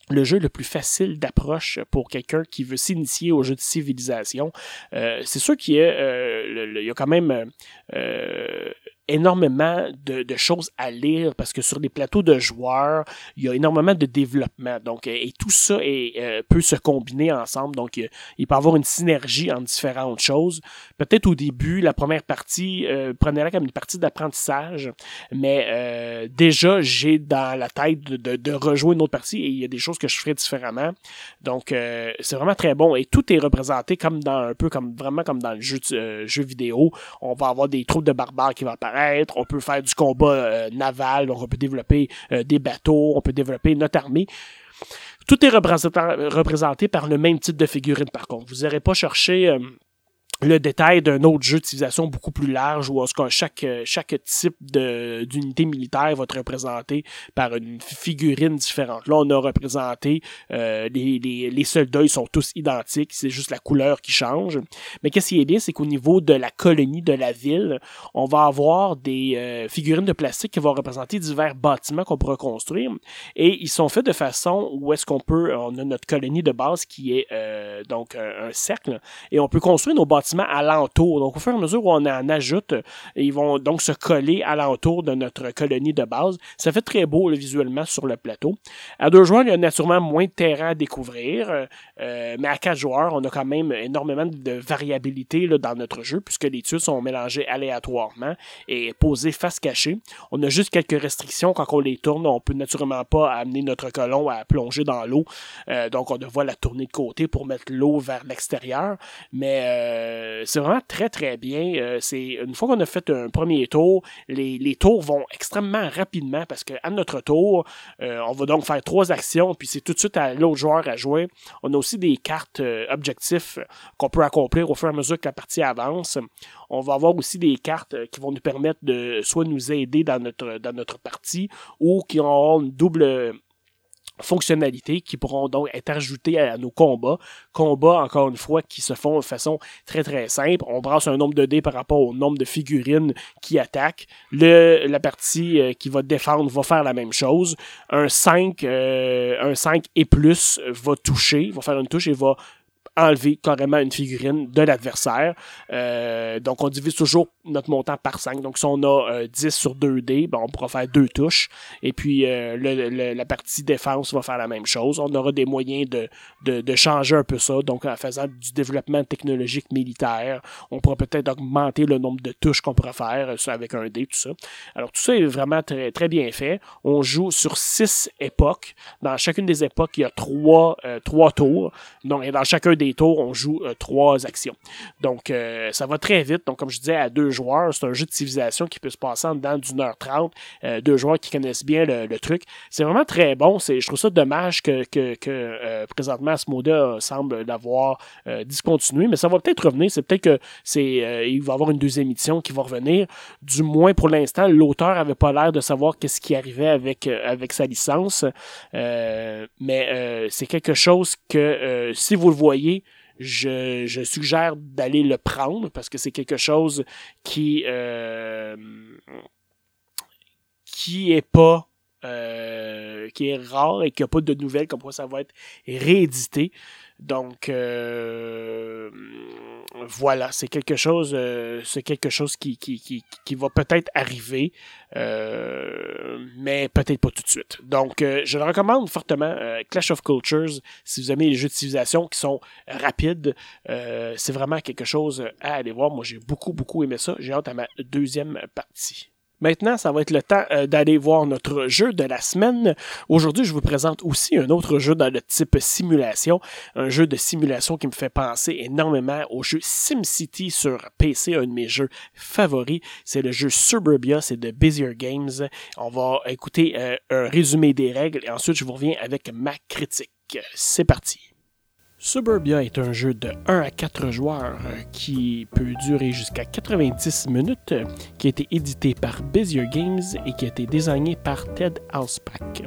le jeu le plus facile d'approche pour quelqu'un qui veut s'initier au jeu de civilisation. Euh, c'est sûr qu'il y, a, euh, y a quand même euh, énormément de, de, choses à lire parce que sur des plateaux de joueurs, il y a énormément de développement. Donc, et tout ça est, euh, peut se combiner ensemble. Donc, il, peut y avoir une synergie entre différentes choses. Peut-être au début, la première partie, euh, prenez-la comme une partie d'apprentissage, mais euh, déjà, j'ai dans la tête de, de, rejouer une autre partie et il y a des choses que je ferai différemment. Donc, euh, c'est vraiment très bon et tout est représenté comme dans un peu comme vraiment comme dans le jeu, jeu vidéo. On va avoir des troupes de barbares qui vont apparaître on peut faire du combat euh, naval, on peut développer euh, des bateaux, on peut développer notre armée. Tout est représenté, par le même type de figurine, par contre. Vous n'irez pas chercher euh, le détail d'un autre jeu d'utilisation beaucoup plus large où chaque, euh, chaque type d'unité militaire va être représenté par une figurine différente. Là, on a représenté euh, les, les, les, soldats, ils sont tous identiques, c'est juste la couleur qui change. Mais qu'est-ce qui est bien, c'est qu'au niveau de la colonie de la ville, on va avoir des euh, figurines de plastique qui vont représenter divers bâtiments qu'on pourra construire. Et ils sont faits de façon où est-ce qu'on peut, on a notre colonie de base qui est donc un cercle, et on peut construire nos bâtiments bâtiment alentour. Donc, au fur et à mesure où on en ajoute, ils vont donc se coller alentour de notre colonie de base. Ça fait très beau visuellement sur le plateau. À deux joueurs, il y a naturellement moins de terrain à découvrir, mais à quatre joueurs, on a quand même énormément de variabilité dans notre jeu, puisque les tuiles sont mélangées aléatoirement et posées face cachée. On a juste quelques restrictions quand on les tourne. On peut naturellement pas amener notre colon à plonger dans l'eau. Euh, donc, on devra la tourner de côté pour mettre l'eau vers l'extérieur. Mais euh, c'est vraiment très, très bien. Euh, Une fois qu'on a fait un premier tour, les, les tours vont extrêmement rapidement parce qu'à notre tour, on va donc faire trois actions, puis c'est tout de suite à l'autre joueur à jouer. On a aussi des cartes objectifs qu'on peut accomplir au fur et à mesure que la partie avance. On va avoir aussi des cartes qui vont nous permettre de soit nous aider dans notre, dans notre partie ou qui auront une double fonctionnalités qui pourront donc être ajoutées à nos combats. Combats, encore une fois, qui se font de façon très très simple. On brasse un nombre de dés par rapport au nombre de figurines qui attaquent. La partie euh, qui va défendre va faire la même chose. Un 5, euh, un 5 et plus va toucher, va faire une touche et va enlever carrément une figurine de l'adversaire. Euh, donc, on divise toujours notre montant par 5. Donc, si on a 10 euh, sur 2D, ben, on pourra faire deux touches. Et puis, euh, la partie défense va faire la même chose. On aura des moyens de, de, changer un peu ça. Donc, en faisant du développement technologique militaire, on pourra peut-être augmenter le nombre de touches qu'on pourra faire avec un dé, tout ça. Alors, tout ça est vraiment très, très bien fait. On joue sur 6 époques. Dans chacune des époques, il y a 3, trois tours. Donc, dans chacun des tours, on joue euh, trois actions. Donc, euh, ça va très vite. Donc, comme je disais, à deux joueurs, c'est un jeu de civilisation qui peut se passer en dedans d'une heure trente. Euh, deux joueurs qui connaissent bien le, truc. C'est vraiment très bon. Je trouve ça dommage que, que, que présentement semble l'avoir discontinué, mais ça va peut-être revenir. C'est peut-être que c'est va y avoir une deuxième édition qui va revenir. Du moins pour l'instant, l'auteur avait pas l'air de savoir qu'est-ce qui arrivait avec sa licence. mais c'est quelque chose que si vous le voyez, je, suggère d'aller le prendre parce que c'est quelque chose qui euh, est pas euh, qui est rare et qui n'a pas de nouvelles comme quoi ça va être réédité. Donc euh, voilà, c'est quelque chose, euh, c'est quelque chose qui, qui, qui, qui va peut-être arriver, euh, mais peut-être pas tout de suite. Donc je le recommande fortement, Clash of Cultures, si vous aimez les jeux de qui sont rapides, c'est vraiment quelque chose à aller voir. Moi j'ai beaucoup beaucoup aimé ça. J'ai hâte à ma deuxième partie. Maintenant, ça va être le temps euh, d'aller voir notre jeu de la semaine. Aujourd'hui, je vous présente aussi un autre jeu dans le type simulation, un jeu de simulation qui me fait penser énormément au jeu SimCity sur PC, un de mes jeux favoris. C'est le jeu Suburbia, c'est de Busier Games. On va écouter euh, un résumé des règles et ensuite je vous reviens avec ma critique. C'est parti. Suburbia est un jeu de 1 à 4 joueurs euh, qui peut durer jusqu'à 90 minutes, euh, qui a été édité par Bezier Games et qui a été désigné par Ted Alspack.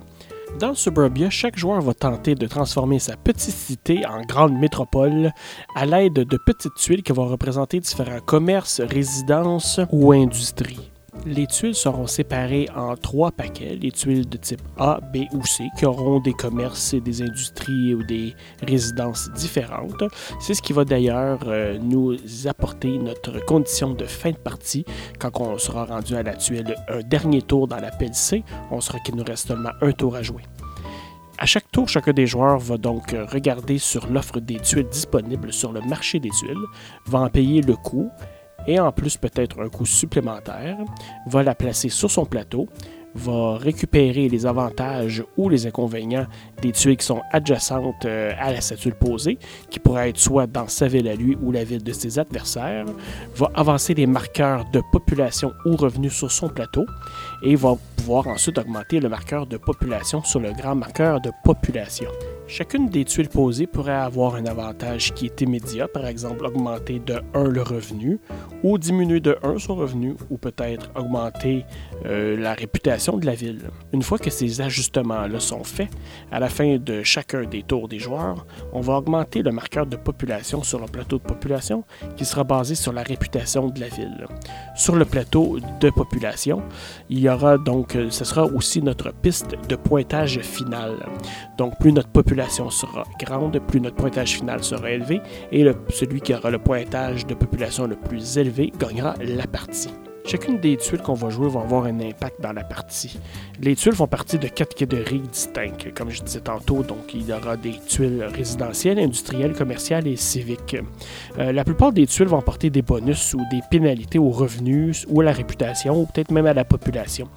Dans Suburbia, chaque joueur va tenter de transformer sa petite cité en grande métropole à l'aide de petites tuiles qui vont représenter différents commerces, résidences ou industries. Les tuiles seront séparées en trois paquets, les tuiles de type A, B ou C, qui auront des commerces des industries ou des résidences différentes. C'est ce qui va d'ailleurs euh, nous apporter notre condition de fin de partie quand on sera rendu à la tuile un dernier tour dans l'appel C. On sera qu'il nous reste seulement un tour à jouer. À chaque tour, chacun des joueurs va donc regarder sur l'offre des tuiles disponibles sur le marché des tuiles, va en payer le coût et en plus peut-être un coût supplémentaire, va la placer sur son plateau, va récupérer les avantages ou les inconvénients des tuiles qui sont adjacentes euh, à la statue posée, qui pourraient être soit dans sa ville à lui ou la ville de ses adversaires, va avancer des marqueurs de population ou revenus sur son plateau et va pouvoir ensuite augmenter le marqueur de population sur le grand marqueur de population. Chacune des tuiles posées pourrait avoir un avantage qui est immédiat, par exemple augmenter de 1 le revenu, ou diminuer de 1 son revenu, ou peut-être augmenter euh, la réputation de la ville. Une fois que ces ajustements-là sont faits, à la fin de chacun des tours des joueurs, on va augmenter le marqueur de population sur le plateau de population qui sera basé sur la réputation de la ville. Sur le plateau de population, il y aura donc, ce sera aussi notre piste de pointage final. Donc plus notre population sera grande, plus notre pointage final sera élevé et celui qui aura le pointage de population le plus élevé gagnera la partie. Chacune des tuiles qu'on va jouer va avoir un impact dans la partie. Les tuiles font partie de quatre catégories distinctes, comme je disais tantôt. Donc, il y aura des tuiles résidentielles, industrielles, commerciales et civiques. Euh, la plupart des tuiles vont apporter des bonus ou des pénalités aux revenus ou à la réputation, ou peut-être même à la population.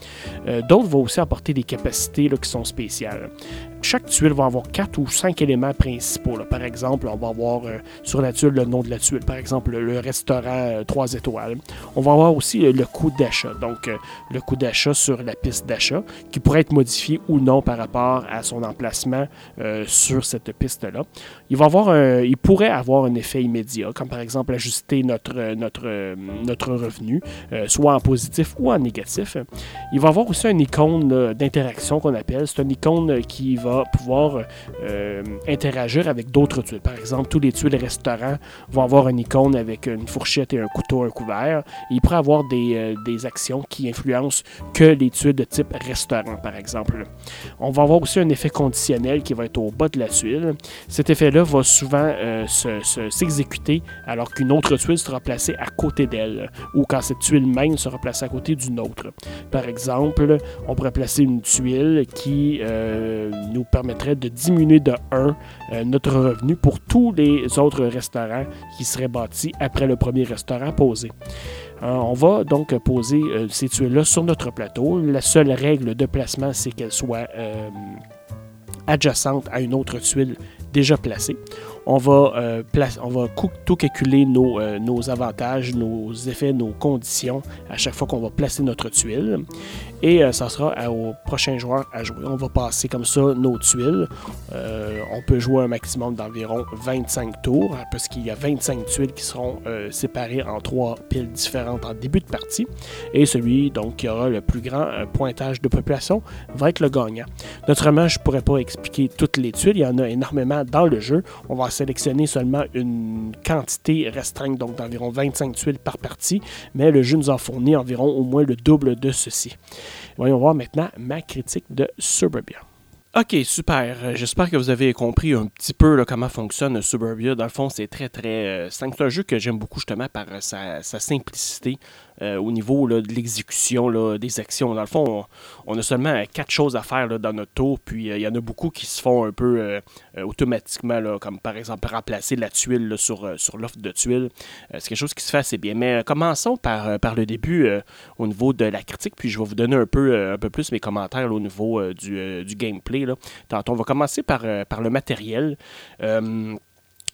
Euh, d'autres vont aussi apporter des capacités qui sont spéciales chaque tuile va avoir quatre ou cinq éléments principaux. Par exemple, on va avoir euh, sur la tuile le nom de la tuile, par exemple le restaurant 3 étoiles. On va avoir aussi le coût d'achat, donc le coût d'achat sur la piste d'achat qui pourrait être modifié ou non par rapport à son emplacement euh, sur cette piste-là. Il, va avoir il pourrait avoir un effet immédiat, comme par exemple ajuster notre, notre, notre revenu, euh, soit en positif ou en négatif. Il va avoir aussi une icône d'interaction qu'on appelle. C'est une icône qui va pouvoir euh, interagir avec d'autres tuiles. Par exemple, tous les tuiles restaurants vont avoir une icône avec une fourchette et un couteau, un couvert. il pourrait avoir des, des actions qui influencent que les tuiles de type restaurant, par exemple. On va avoir aussi un effet conditionnel qui va être au bas de la tuile. Cet effet-là va souvent euh, s'exécuter alors qu'une autre tuile sera placée à côté d'elle ou quand cette tuile même sera placée à côté d'une autre. Par exemple, on pourrait placer une tuile qui euh, permettrait de diminuer de 1 euh, notre revenu pour tous les autres restaurants qui seraient bâtis après le premier restaurant posé. Euh, on va donc poser euh, ces tuiles-là sur notre plateau. La seule règle de placement, c'est qu'elles soient adjacentes à une autre tuile déjà placée on va, on va tout calculer nos, nos, avantages, nos effets, nos conditions à chaque fois qu'on va placer notre tuile. Et euh, ça sera au prochain joueur à jouer. On va passer comme ça nos tuiles. on peut jouer un maximum d'environ 25 tours, hein, parce qu'il y a 25 tuiles qui seront séparées en trois piles différentes en début de partie. Et celui donc, qui aura le plus grand pointage de population va être le gagnant. Naturellement, je ne pourrais pas expliquer toutes les tuiles. Il y en a énormément dans le jeu. On va sélectionner seulement une quantité restreinte, donc d'environ 25 tuiles par partie, mais le jeu nous en fournit environ au moins le double de ceci. Voyons voir maintenant ma critique de Suburbia. Ok, super. Euh, j'espère que vous avez compris un petit peu comment fonctionne Suburbia. Dans le fond, c'est très très euh, C'est un jeu que j'aime beaucoup justement par euh, sa, simplicité au niveau de l'exécution des actions. Dans le fond, on, a seulement quatre choses à faire dans notre tour, puis il y en a beaucoup qui se font un peu automatiquement, comme par exemple remplacer la tuile sur, l'offre de tuiles. c'est quelque chose qui se fait assez bien. Mais commençons par, le début au niveau de la critique, puis je vais vous donner un peu, plus mes commentaires au niveau du, gameplay Tantôt, on va commencer par, euh, le matériel. Euh,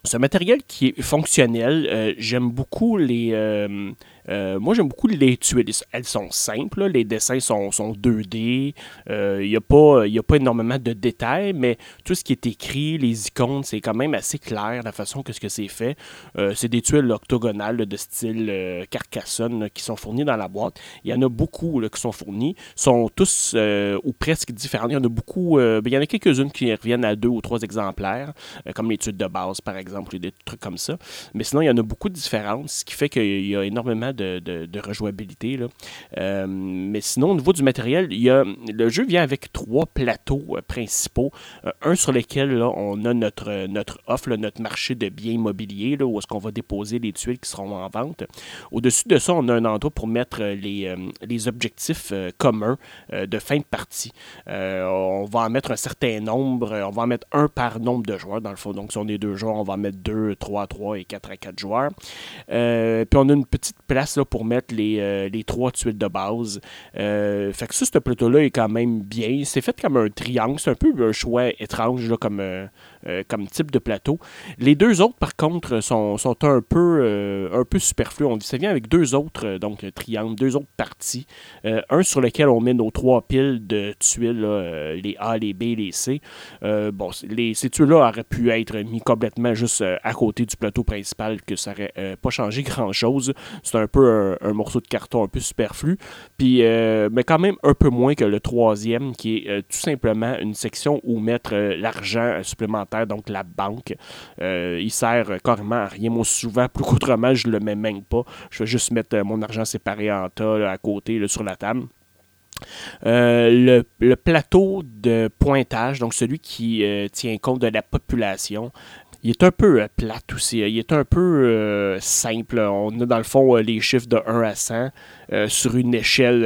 ce matériel qui est fonctionnel, euh, j'aime beaucoup les, euh, moi, j'aime beaucoup les tuiles. Elles sont simples, les dessins sont, sont 2D. Il n'y a, pas, a pas énormément de détails, mais tout ce qui est écrit, les icônes, c'est quand même assez clair la façon que, ce que c'est fait. Euh, c'est des tuiles octogonales de style euh, Carcassonne qui sont fournies dans la boîte. Il y en a beaucoup qui sont fournies. sont tous ou presque différents. Il y en a beaucoup. Ben, il y en a quelques-unes qui reviennent à deux ou trois exemplaires, comme les tuiles de base, par exemple, ou des trucs comme ça. Mais sinon, il y en a beaucoup de différences, ce qui fait qu'il y a énormément de, rejouabilité. Euh, mais sinon, au niveau du matériel, y a, le jeu vient avec trois plateaux euh, principaux. Euh, un sur lequel on a notre, notre offre, notre marché de biens immobiliers, là, où est-ce qu'on va déposer les tuiles qui seront en vente. Au-dessus de ça, on a un endroit pour mettre les, les objectifs communs de fin de partie. on va en mettre un certain nombre, on va en mettre un par nombre de joueurs, dans le fond. Donc, si on est deux joueurs, on va en mettre deux, trois à trois et quatre à quatre joueurs. puis on a une petite place là, pour mettre les, euh, les, trois tuiles de base. Euh, fait que ça, ce plateau-là est quand même bien. C'est fait comme un triangle. C'est un peu un choix étrange, comme, euh, comme type de plateau. Les deux autres, par contre, sont, sont un, peu, un superflus. On, ça vient avec deux autres donc, triangles, deux autres parties. un sur lequel on met nos trois piles de tuiles, les A, les B, les C. bon, les, ces tuiles-là auraient pu être mis complètement juste à côté du plateau principal, que ça n'aurait pas changé grand-chose. C'est un peu un, morceau de carton un peu superflu. Puis, mais quand même un peu moins que le troisième, qui est tout simplement une section où mettre l'argent supplémentaire, donc la banque. il sert carrément à rien. Moi, souvent, plus qu'autrement, je le mets même pas. Je vais juste mettre mon argent séparé en tas à côté sur la table. le, plateau de pointage, donc celui qui tient compte de la population, il est un peu euh, plate aussi. Il est un peu euh, simple. On a dans le fond euh, les chiffres de 1 à 100 sur une échelle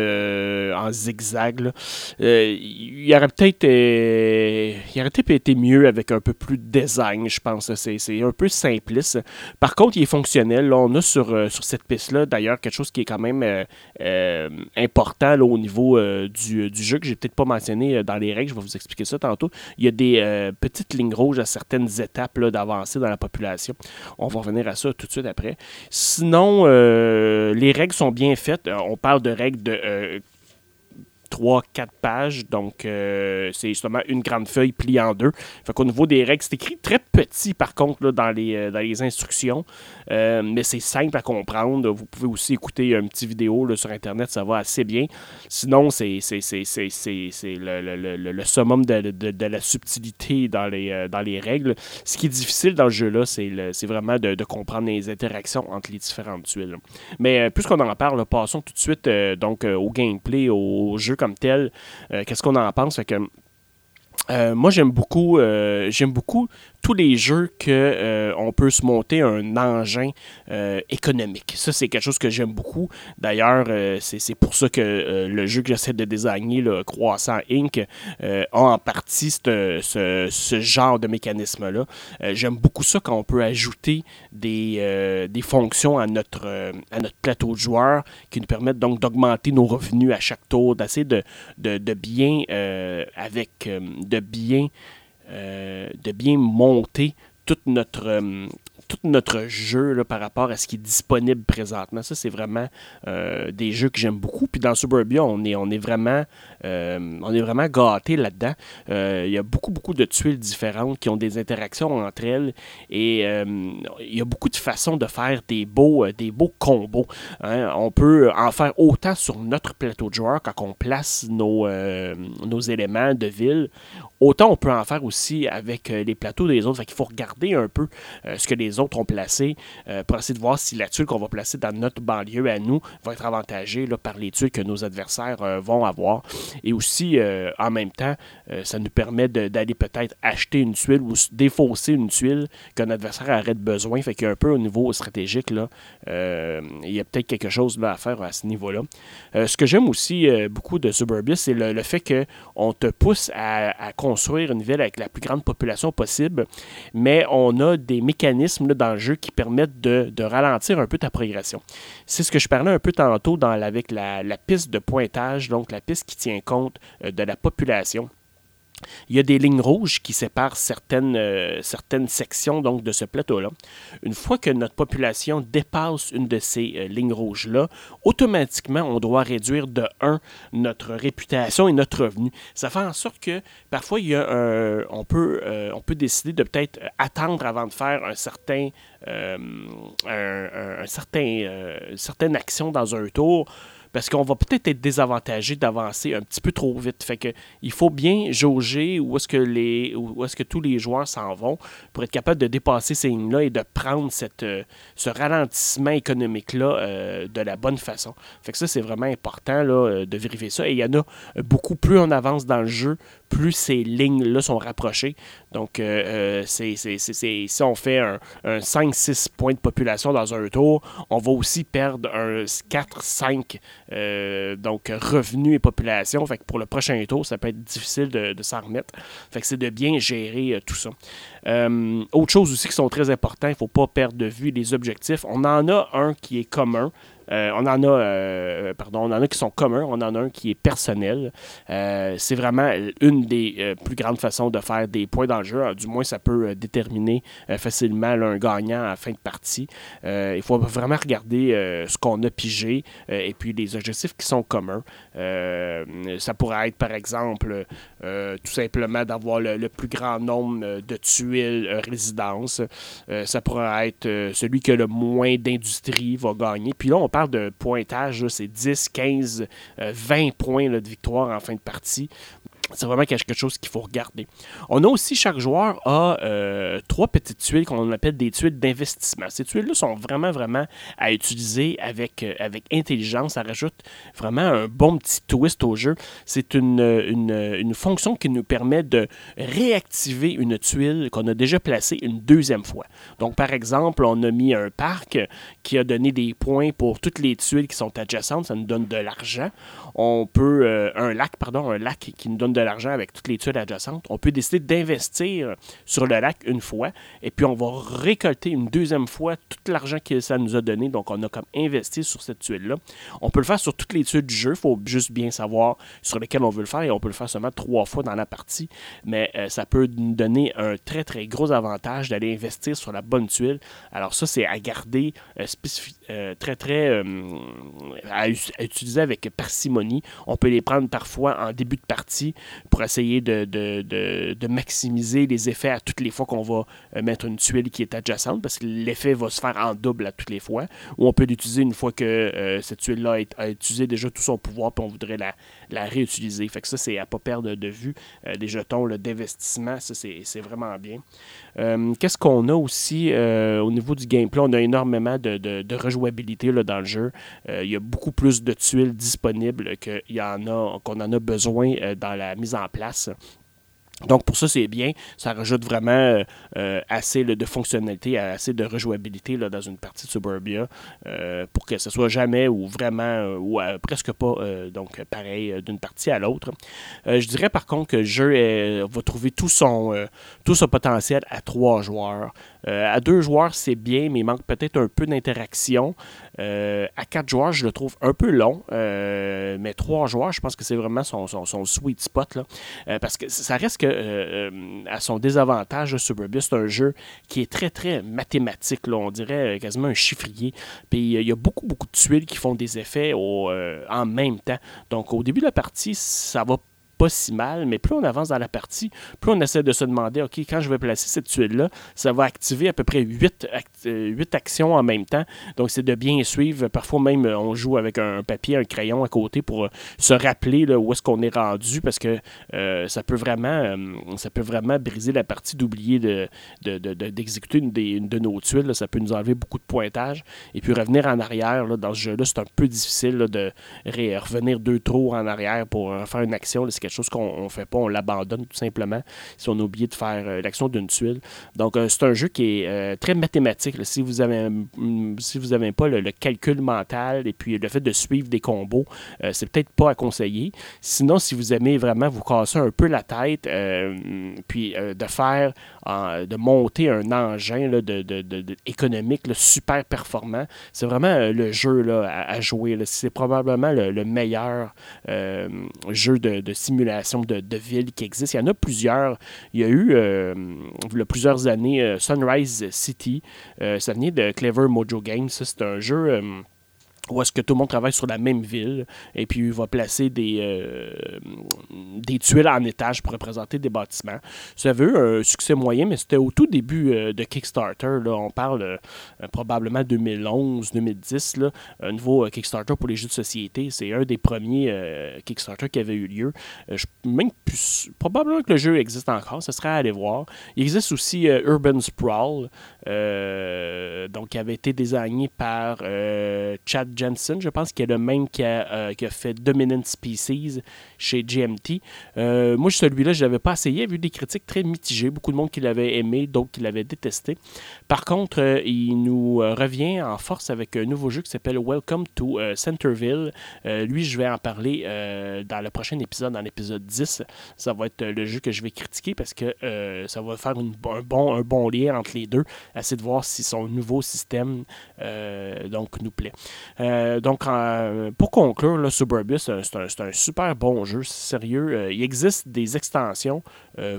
en zigzag. il aurait peut-être aurait peut-être été mieux avec un peu plus de design, je pense. C'est un peu simpliste. Par contre, il est fonctionnel. on a sur, sur cette piste-là, d'ailleurs, quelque chose qui est quand même important au niveau du, du, jeu que j'ai peut-être pas mentionné dans les règles. Je vais vous expliquer ça tantôt. Il y a des petites lignes rouges à certaines étapes d'avant dans la population. On va revenir à ça tout de suite après. Sinon, euh, les règles sont bien faites. Euh, on parle de règles de euh, 3-4 pages. Donc, euh, c'est justement une grande feuille pliée en deux. Fait qu'au niveau des règles, c'est écrit très petit, par contre, là, dans, les, euh, dans les instructions. Euh, mais c'est simple à comprendre. Vous pouvez aussi écouter une petite vidéo là, sur Internet, ça va assez bien. Sinon, c'est le, le, le, le, summum de, de, de, la subtilité dans les, dans les règles. Ce qui est difficile dans le jeu-là, c'est vraiment de, comprendre les interactions entre les différentes tuiles. Mais puisqu'on en parle, passons tout de suite donc, au gameplay, au jeu comme tel. Euh, qu'est-ce qu'on en pense? que, euh, moi, j'aime beaucoup, euh, j'aime beaucoup tous les jeux que euh, on peut se monter un engin euh, économique. Ça, c'est quelque chose que j'aime beaucoup. D'ailleurs, euh, c'est pour ça que le jeu que j'essaie de désigner, le Croissant Inc., a en partie ce, genre de mécanisme-là. j'aime beaucoup ça quand on peut ajouter des, fonctions à notre, plateau de joueurs qui nous permettent donc d'augmenter nos revenus à chaque tour, d'essayer de, de, de, bien, avec, de bien euh, de bien monter euh, tout notre jeu par rapport à ce qui est disponible présentement. Ça, c'est vraiment euh, des jeux que j'aime beaucoup. Puis dans Suburbia, on est, on est vraiment, euh, on est vraiment gâté là-dedans. Euh, il y a beaucoup, beaucoup de tuiles différentes qui ont des interactions entre elles. Et il y a beaucoup de façons de faire des beaux, des beaux combos. Hein. On peut en faire autant sur notre plateau de joueurs quand on place nos, éléments de ville. Autant on peut en faire aussi avec les plateaux des autres. Fait faut regarder un peu ce que les autres ont placé euh, pour essayer de voir si la tuile qu'on va placer dans notre banlieue à nous va être avantagée par les tuiles que nos adversaires euh, vont avoir. Et aussi, euh, en même temps, ça nous permet d'aller peut-être acheter une tuile ou défausser une tuile qu'un adversaire aurait besoin. Fait qu'un peu au niveau stratégique, là, il y a peut-être quelque chose là, à faire à ce niveau-là. ce que j'aime aussi beaucoup de Suburbia, c'est le, fait qu'on te pousse à, construire une ville avec la plus grande population possible, mais on a des mécanismes dans le jeu qui permettent de, ralentir un peu ta progression. C'est ce que je parlais un peu tantôt dans, avec la, piste de pointage, donc la piste qui tient compte euh, de la population. Il y a des lignes rouges qui séparent certaines, euh, certaines sections donc, de ce plateau-là. Une fois que notre population dépasse une de ces euh, lignes rouges-là, automatiquement, on doit réduire de 1 notre réputation et notre revenu. Ça fait en sorte que parfois, il y a on, peut, on peut décider de peut-être attendre avant de faire un certain, un, certain, certaine action dans un tour parce qu'on va peut-être être désavantagé d'avancer un petit peu trop vite. Fait que il faut bien jauger où est-ce que les où est-ce que tous les joueurs s'en vont pour être capable de dépasser ces lignes-là et de prendre euh, ce ralentissement économique-là euh, de la bonne façon. Fait que ça, c'est vraiment important là, euh, de vérifier ça. Et il y en a beaucoup plus on avance dans le jeu, plus ces lignes-là sont rapprochées. Donc, c'est, si on fait un, un 5-6 points de population dans un tour, on va aussi perdre un 4-5 euh, donc revenus et population. Fait que pour le prochain tour, ça peut être difficile de, s'en remettre. Fait que c'est de bien gérer euh, tout ça. Euh, autre chose aussi qui sont très importants, il ne faut pas perdre de vue les objectifs. On en a un qui est commun. On en a, pardon, on en a qui sont communs, on en a un qui est personnel. c'est vraiment une des plus grandes façons de faire des points dans le du moins, ça peut déterminer facilement un gagnant à fin de partie. il faut vraiment regarder ce qu'on a pigé et puis les objectifs qui sont communs. ça pourrait être, par exemple, tout simplement d'avoir le, plus grand nombre de tuiles résidences. ça pourrait être celui qui a le moins d'industrie va gagner. Puis là, on parle de pointage, c'est 10, 15, 20 points de victoire en fin de partie. C'est vraiment quelque chose qu'il faut regarder. On a aussi, chaque joueur a euh, trois petites tuiles qu'on appelle des tuiles d'investissement. Ces tuiles-là sont vraiment, vraiment à utiliser avec, euh, avec intelligence. Ça rajoute vraiment un bon petit twist au jeu. C'est une, une, fonction qui nous permet de réactiver une tuile qu'on a déjà placée une deuxième fois. Donc, par exemple, on a mis un parc qui a donné des points pour toutes les tuiles qui sont adjacentes. Ça nous donne de l'argent. On peut... Euh, un lac, pardon, un lac qui nous donne de l'argent avec toutes les tuiles adjacentes, on peut décider d'investir sur le lac une fois et puis on va récolter une deuxième fois tout l'argent que ça nous a donné. Donc, on a comme investi sur cette tuile-là. On peut le faire sur toutes les tuiles du jeu. Il faut juste bien savoir sur lesquelles on veut le faire et on peut le faire seulement trois fois dans la partie. Mais euh, ça peut nous donner un très, très gros avantage d'aller investir sur la bonne tuile. Alors, ça, c'est à garder euh, très, très à, utiliser avec parcimonie. On peut les prendre parfois en début de partie pour essayer de, maximiser les effets à toutes les fois qu'on va euh, mettre une tuile qui est adjacente, parce que l'effet va se faire en double à toutes les fois, ou on peut l'utiliser une fois que euh, cette tuile-là a, utilisé déjà tout son pouvoir, puis on voudrait la, réutiliser. Fait que ça, c'est à pas perdre de vue euh, des jetons d'investissement, ça c'est vraiment bien. Qu'est-ce qu'on a aussi au niveau du gameplay? On a énormément de, de rejouabilité dans le jeu. il y a beaucoup plus de tuiles disponibles qu'il y en a, qu'on en a besoin dans la mise en place. Donc pour ça, c'est bien. Ça rajoute vraiment euh, euh, assez de fonctionnalité, assez de rejouabilité là, dans une partie de Suburbia euh, pour que ce soit jamais ou vraiment ou presque pas donc pareil d'une partie à l'autre. je dirais par contre que le jeu va trouver tout son, tout son potentiel à trois joueurs. à deux joueurs, c'est bien, mais il manque peut-être un peu d'interaction. À quatre joueurs, je le trouve un peu long, mais trois joueurs, je pense que c'est vraiment son, sweet spot. Là, parce que ça reste euh, euh, à son désavantage, Suburbia, c'est un jeu qui est très, très mathématique. On dirait euh, quasiment un chiffrier. Puis il y a beaucoup, beaucoup de tuiles qui font des effets en même temps. Donc, au début de la partie, ça va pas si mal, mais plus on avance dans la partie, plus on essaie de se demander, OK, quand je vais placer cette tuile-là, ça va activer à peu près 8, euh, actions en même temps. Donc, c'est de bien suivre. Parfois même, euh, on joue avec un papier, un crayon à côté pour euh, se rappeler où est-ce qu'on est rendu parce que ça, peut vraiment, ça peut vraiment briser la partie d'oublier d'exécuter de, une, de nos tuiles. Ça peut nous enlever beaucoup de pointage. Et puis revenir en arrière là, dans ce jeu-là, c'est un peu difficile de revenir deux tours en arrière pour faire une action. Chose qu'on ne fait pas, on l'abandonne tout simplement si on a oublié de faire euh, l'action d'une tuile. Donc, euh, c'est un jeu qui est euh, très mathématique. Si vous avez si vous n'avez pas le, calcul mental et puis le fait de suivre des combos, c'est peut-être pas à conseiller. Sinon, si vous aimez vraiment vous casser un peu la tête, puis de faire, de monter un engin de, économique super performant, c'est vraiment le jeu là, à, jouer. C'est probablement le, meilleur jeu de, de simulation de, villes qui existent. Il y en a plusieurs. Il y a eu, euh, il y a plusieurs années, euh, Sunrise City. Euh, ça venait de Clever Mojo Games. C'est un jeu où est-ce que tout le monde travaille sur la même ville, et puis il va placer des, euh, des tuiles en étage pour représenter des bâtiments. Ça eu un succès moyen, mais c'était au tout début euh, de Kickstarter. Là. On parle euh, probablement 2011-2010, un nouveau Kickstarter pour les jeux de société. C'est un des premiers Kickstarter qui avait eu lieu. Je, même plus, probablement que le jeu existe encore, ce serait à aller voir. Il existe aussi Urban Sprawl, donc qui avait été désigné par Chad Jensen, je pense, qui est le même qui a, euh, qui a fait Dominant Species chez GMT. Euh, moi, celui-là, je ne l'avais pas essayé. J'ai vu des critiques très mitigées. Beaucoup de monde qui l'avait aimé, d'autres qui l'avaient détesté. Par contre, euh, il nous revient en force avec un nouveau jeu qui s'appelle Welcome to Centerville. lui, je vais en parler dans le prochain épisode, dans l'épisode 10. Ça va être le jeu que je vais critiquer parce que ça va faire un bon lien entre les deux. Essayer de voir si son nouveau système donc nous plaît. donc, pour conclure, là, Suburbia, c'est un, super bon jeu, sérieux. il existe des extensions.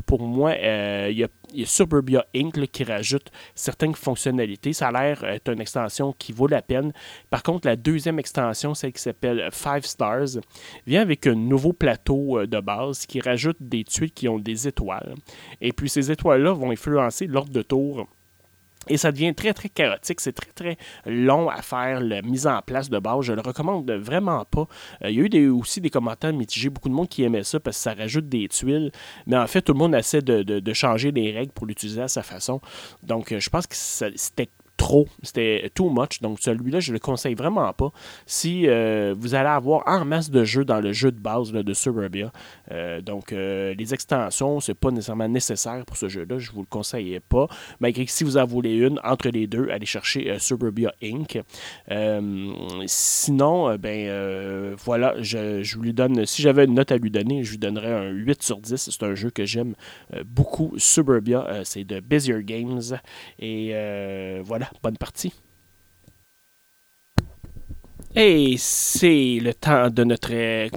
pour moi, il y, a, Suburbia Inc. qui rajoute certaines fonctionnalités. Ça a l'air être une extension qui vaut la peine. Par contre, la deuxième extension, celle qui s'appelle Five Stars, vient avec un nouveau plateau de base qui rajoute des tuiles qui ont des étoiles. Et puis ces étoiles-là vont influencer l'ordre de tour et ça devient très, très chaotique. C'est très, très long à faire la mise en place de base. Je le recommande vraiment pas. Euh, il y a eu aussi des commentaires mitigés. Beaucoup de monde qui aimait ça parce que ça rajoute des tuiles. Mais en fait, tout le monde essaie de, de changer les règles pour l'utiliser à sa façon. Donc, euh, je pense que c'était trop. C'était too much. Donc, celui-là, je le conseille vraiment pas. Si euh, vous allez avoir en masse de jeux dans le jeu de base de Suburbia, euh, donc euh, les extensions, c'est pas nécessairement nécessaire pour ce jeu-là. Je vous le conseille pas. Malgré que si vous en voulez une, entre les deux, allez chercher Suburbia Inc. sinon, ben voilà, je, je, lui donne. Si j'avais une note à lui donner, je lui donnerais un 8 sur 10. C'est un jeu que j'aime beaucoup. Suburbia, c'est de Busier Games. Et voilà, bonne partie. Et c'est le temps de notre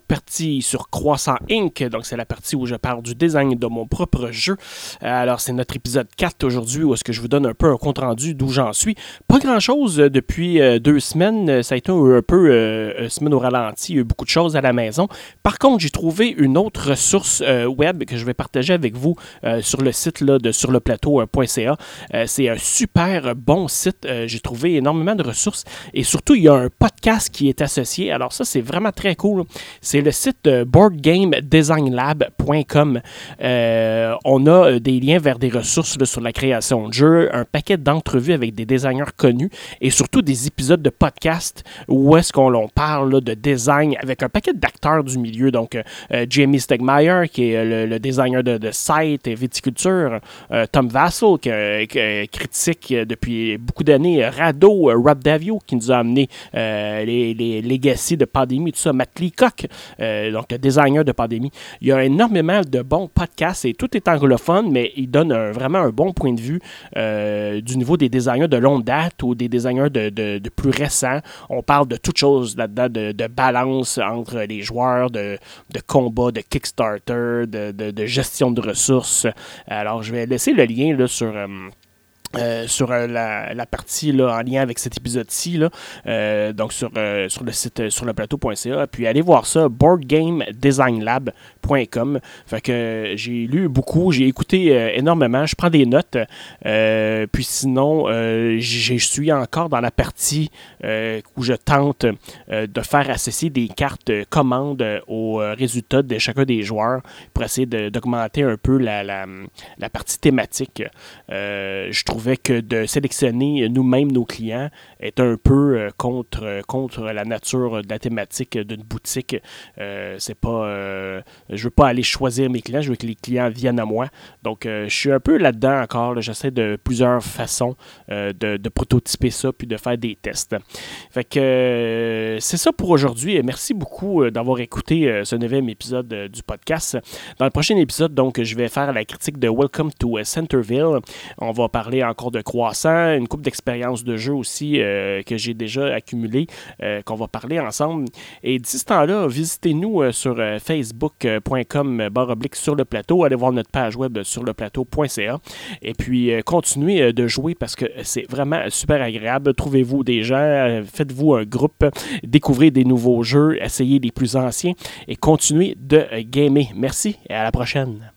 partie sur Croissant Inc. Donc, c'est la partie où je parle du design de mon propre jeu. Alors, c'est notre épisode 4 aujourd'hui où est-ce que je vous donne un peu un compte-rendu d'où j'en suis. Pas grand-chose depuis euh, deux semaines. Ça a été un peu euh, semaine au ralenti. Il y a eu beaucoup de choses à la maison. Par contre, j'ai trouvé une autre ressource euh, web que je vais partager avec vous sur le site là, de surleplateau.ca. c'est un super bon site. j'ai trouvé énormément de ressources et surtout, il y a un podcast qui est associé. Alors ça, c'est vraiment très cool. C'est le site de boardgamedesignlab.com. Euh, on a euh, des liens vers des ressources sur la création de jeux, un paquet d'entrevues avec des designers connus et surtout des épisodes de podcast où est-ce qu'on parle de design avec un paquet d'acteurs du milieu. Donc, euh, Jamie Stegmaier, qui est le, designer de, site et viticulture, Tom Vassell, qui, qui critique depuis beaucoup d'années, Rado, Rob Davio, qui nous a amené les les, legacy de Pandémie, tout ça, Matt Leacock, euh, donc le designer de Pandémie. Il y a énormément de bons podcasts et tout est anglophone, mais il donne vraiment un bon point de vue euh, du niveau des designers de longue date ou des designers de, plus récents. On parle de toutes choses là-dedans, de, balance entre les joueurs, de, combat, de Kickstarter, de, gestion de ressources. Alors, je vais laisser le lien là, sur... Euh, euh, sur euh, la, partie là, en lien avec cet épisode-ci, euh, donc sur, le site sur le plateau.ca. Puis allez voir ça, boardgamedesignlab.com. Fait que j'ai lu beaucoup, j'ai écouté énormément, je prends des notes. puis sinon, je suis encore dans la partie où je tente de faire associer des cartes commandes aux résultats de chacun des joueurs pour essayer d'augmenter un peu la, la, la, partie thématique. je trouve que de sélectionner nous-mêmes nos clients est un peu euh, contre, euh, contre la nature de la thématique d'une boutique. Euh, c'est pas, je veux pas aller choisir mes clients, je veux que les clients viennent à moi. Donc, je suis un peu là-dedans encore. J'essaie de plusieurs façons de, prototyper ça puis de faire des tests. Fait que c'est ça pour aujourd'hui. Merci beaucoup d'avoir écouté ce neuvième épisode du podcast. Dans le prochain épisode, donc, je vais faire la critique de Welcome to Centerville. On va parler encore de croissant, une coupe d'expérience de jeu aussi euh, que j'ai déjà accumulé, euh, qu'on va parler ensemble. Et d'ici ce temps-là, visitez-nous euh, sur facebook.com oblique sur le plateau. Allez voir notre page web sur le plateau.ca. Et puis, continuez de jouer parce que c'est vraiment super agréable. Trouvez-vous des gens, faites-vous un groupe, découvrez des nouveaux jeux, essayez les plus anciens et continuez de gamer. Merci et à la prochaine.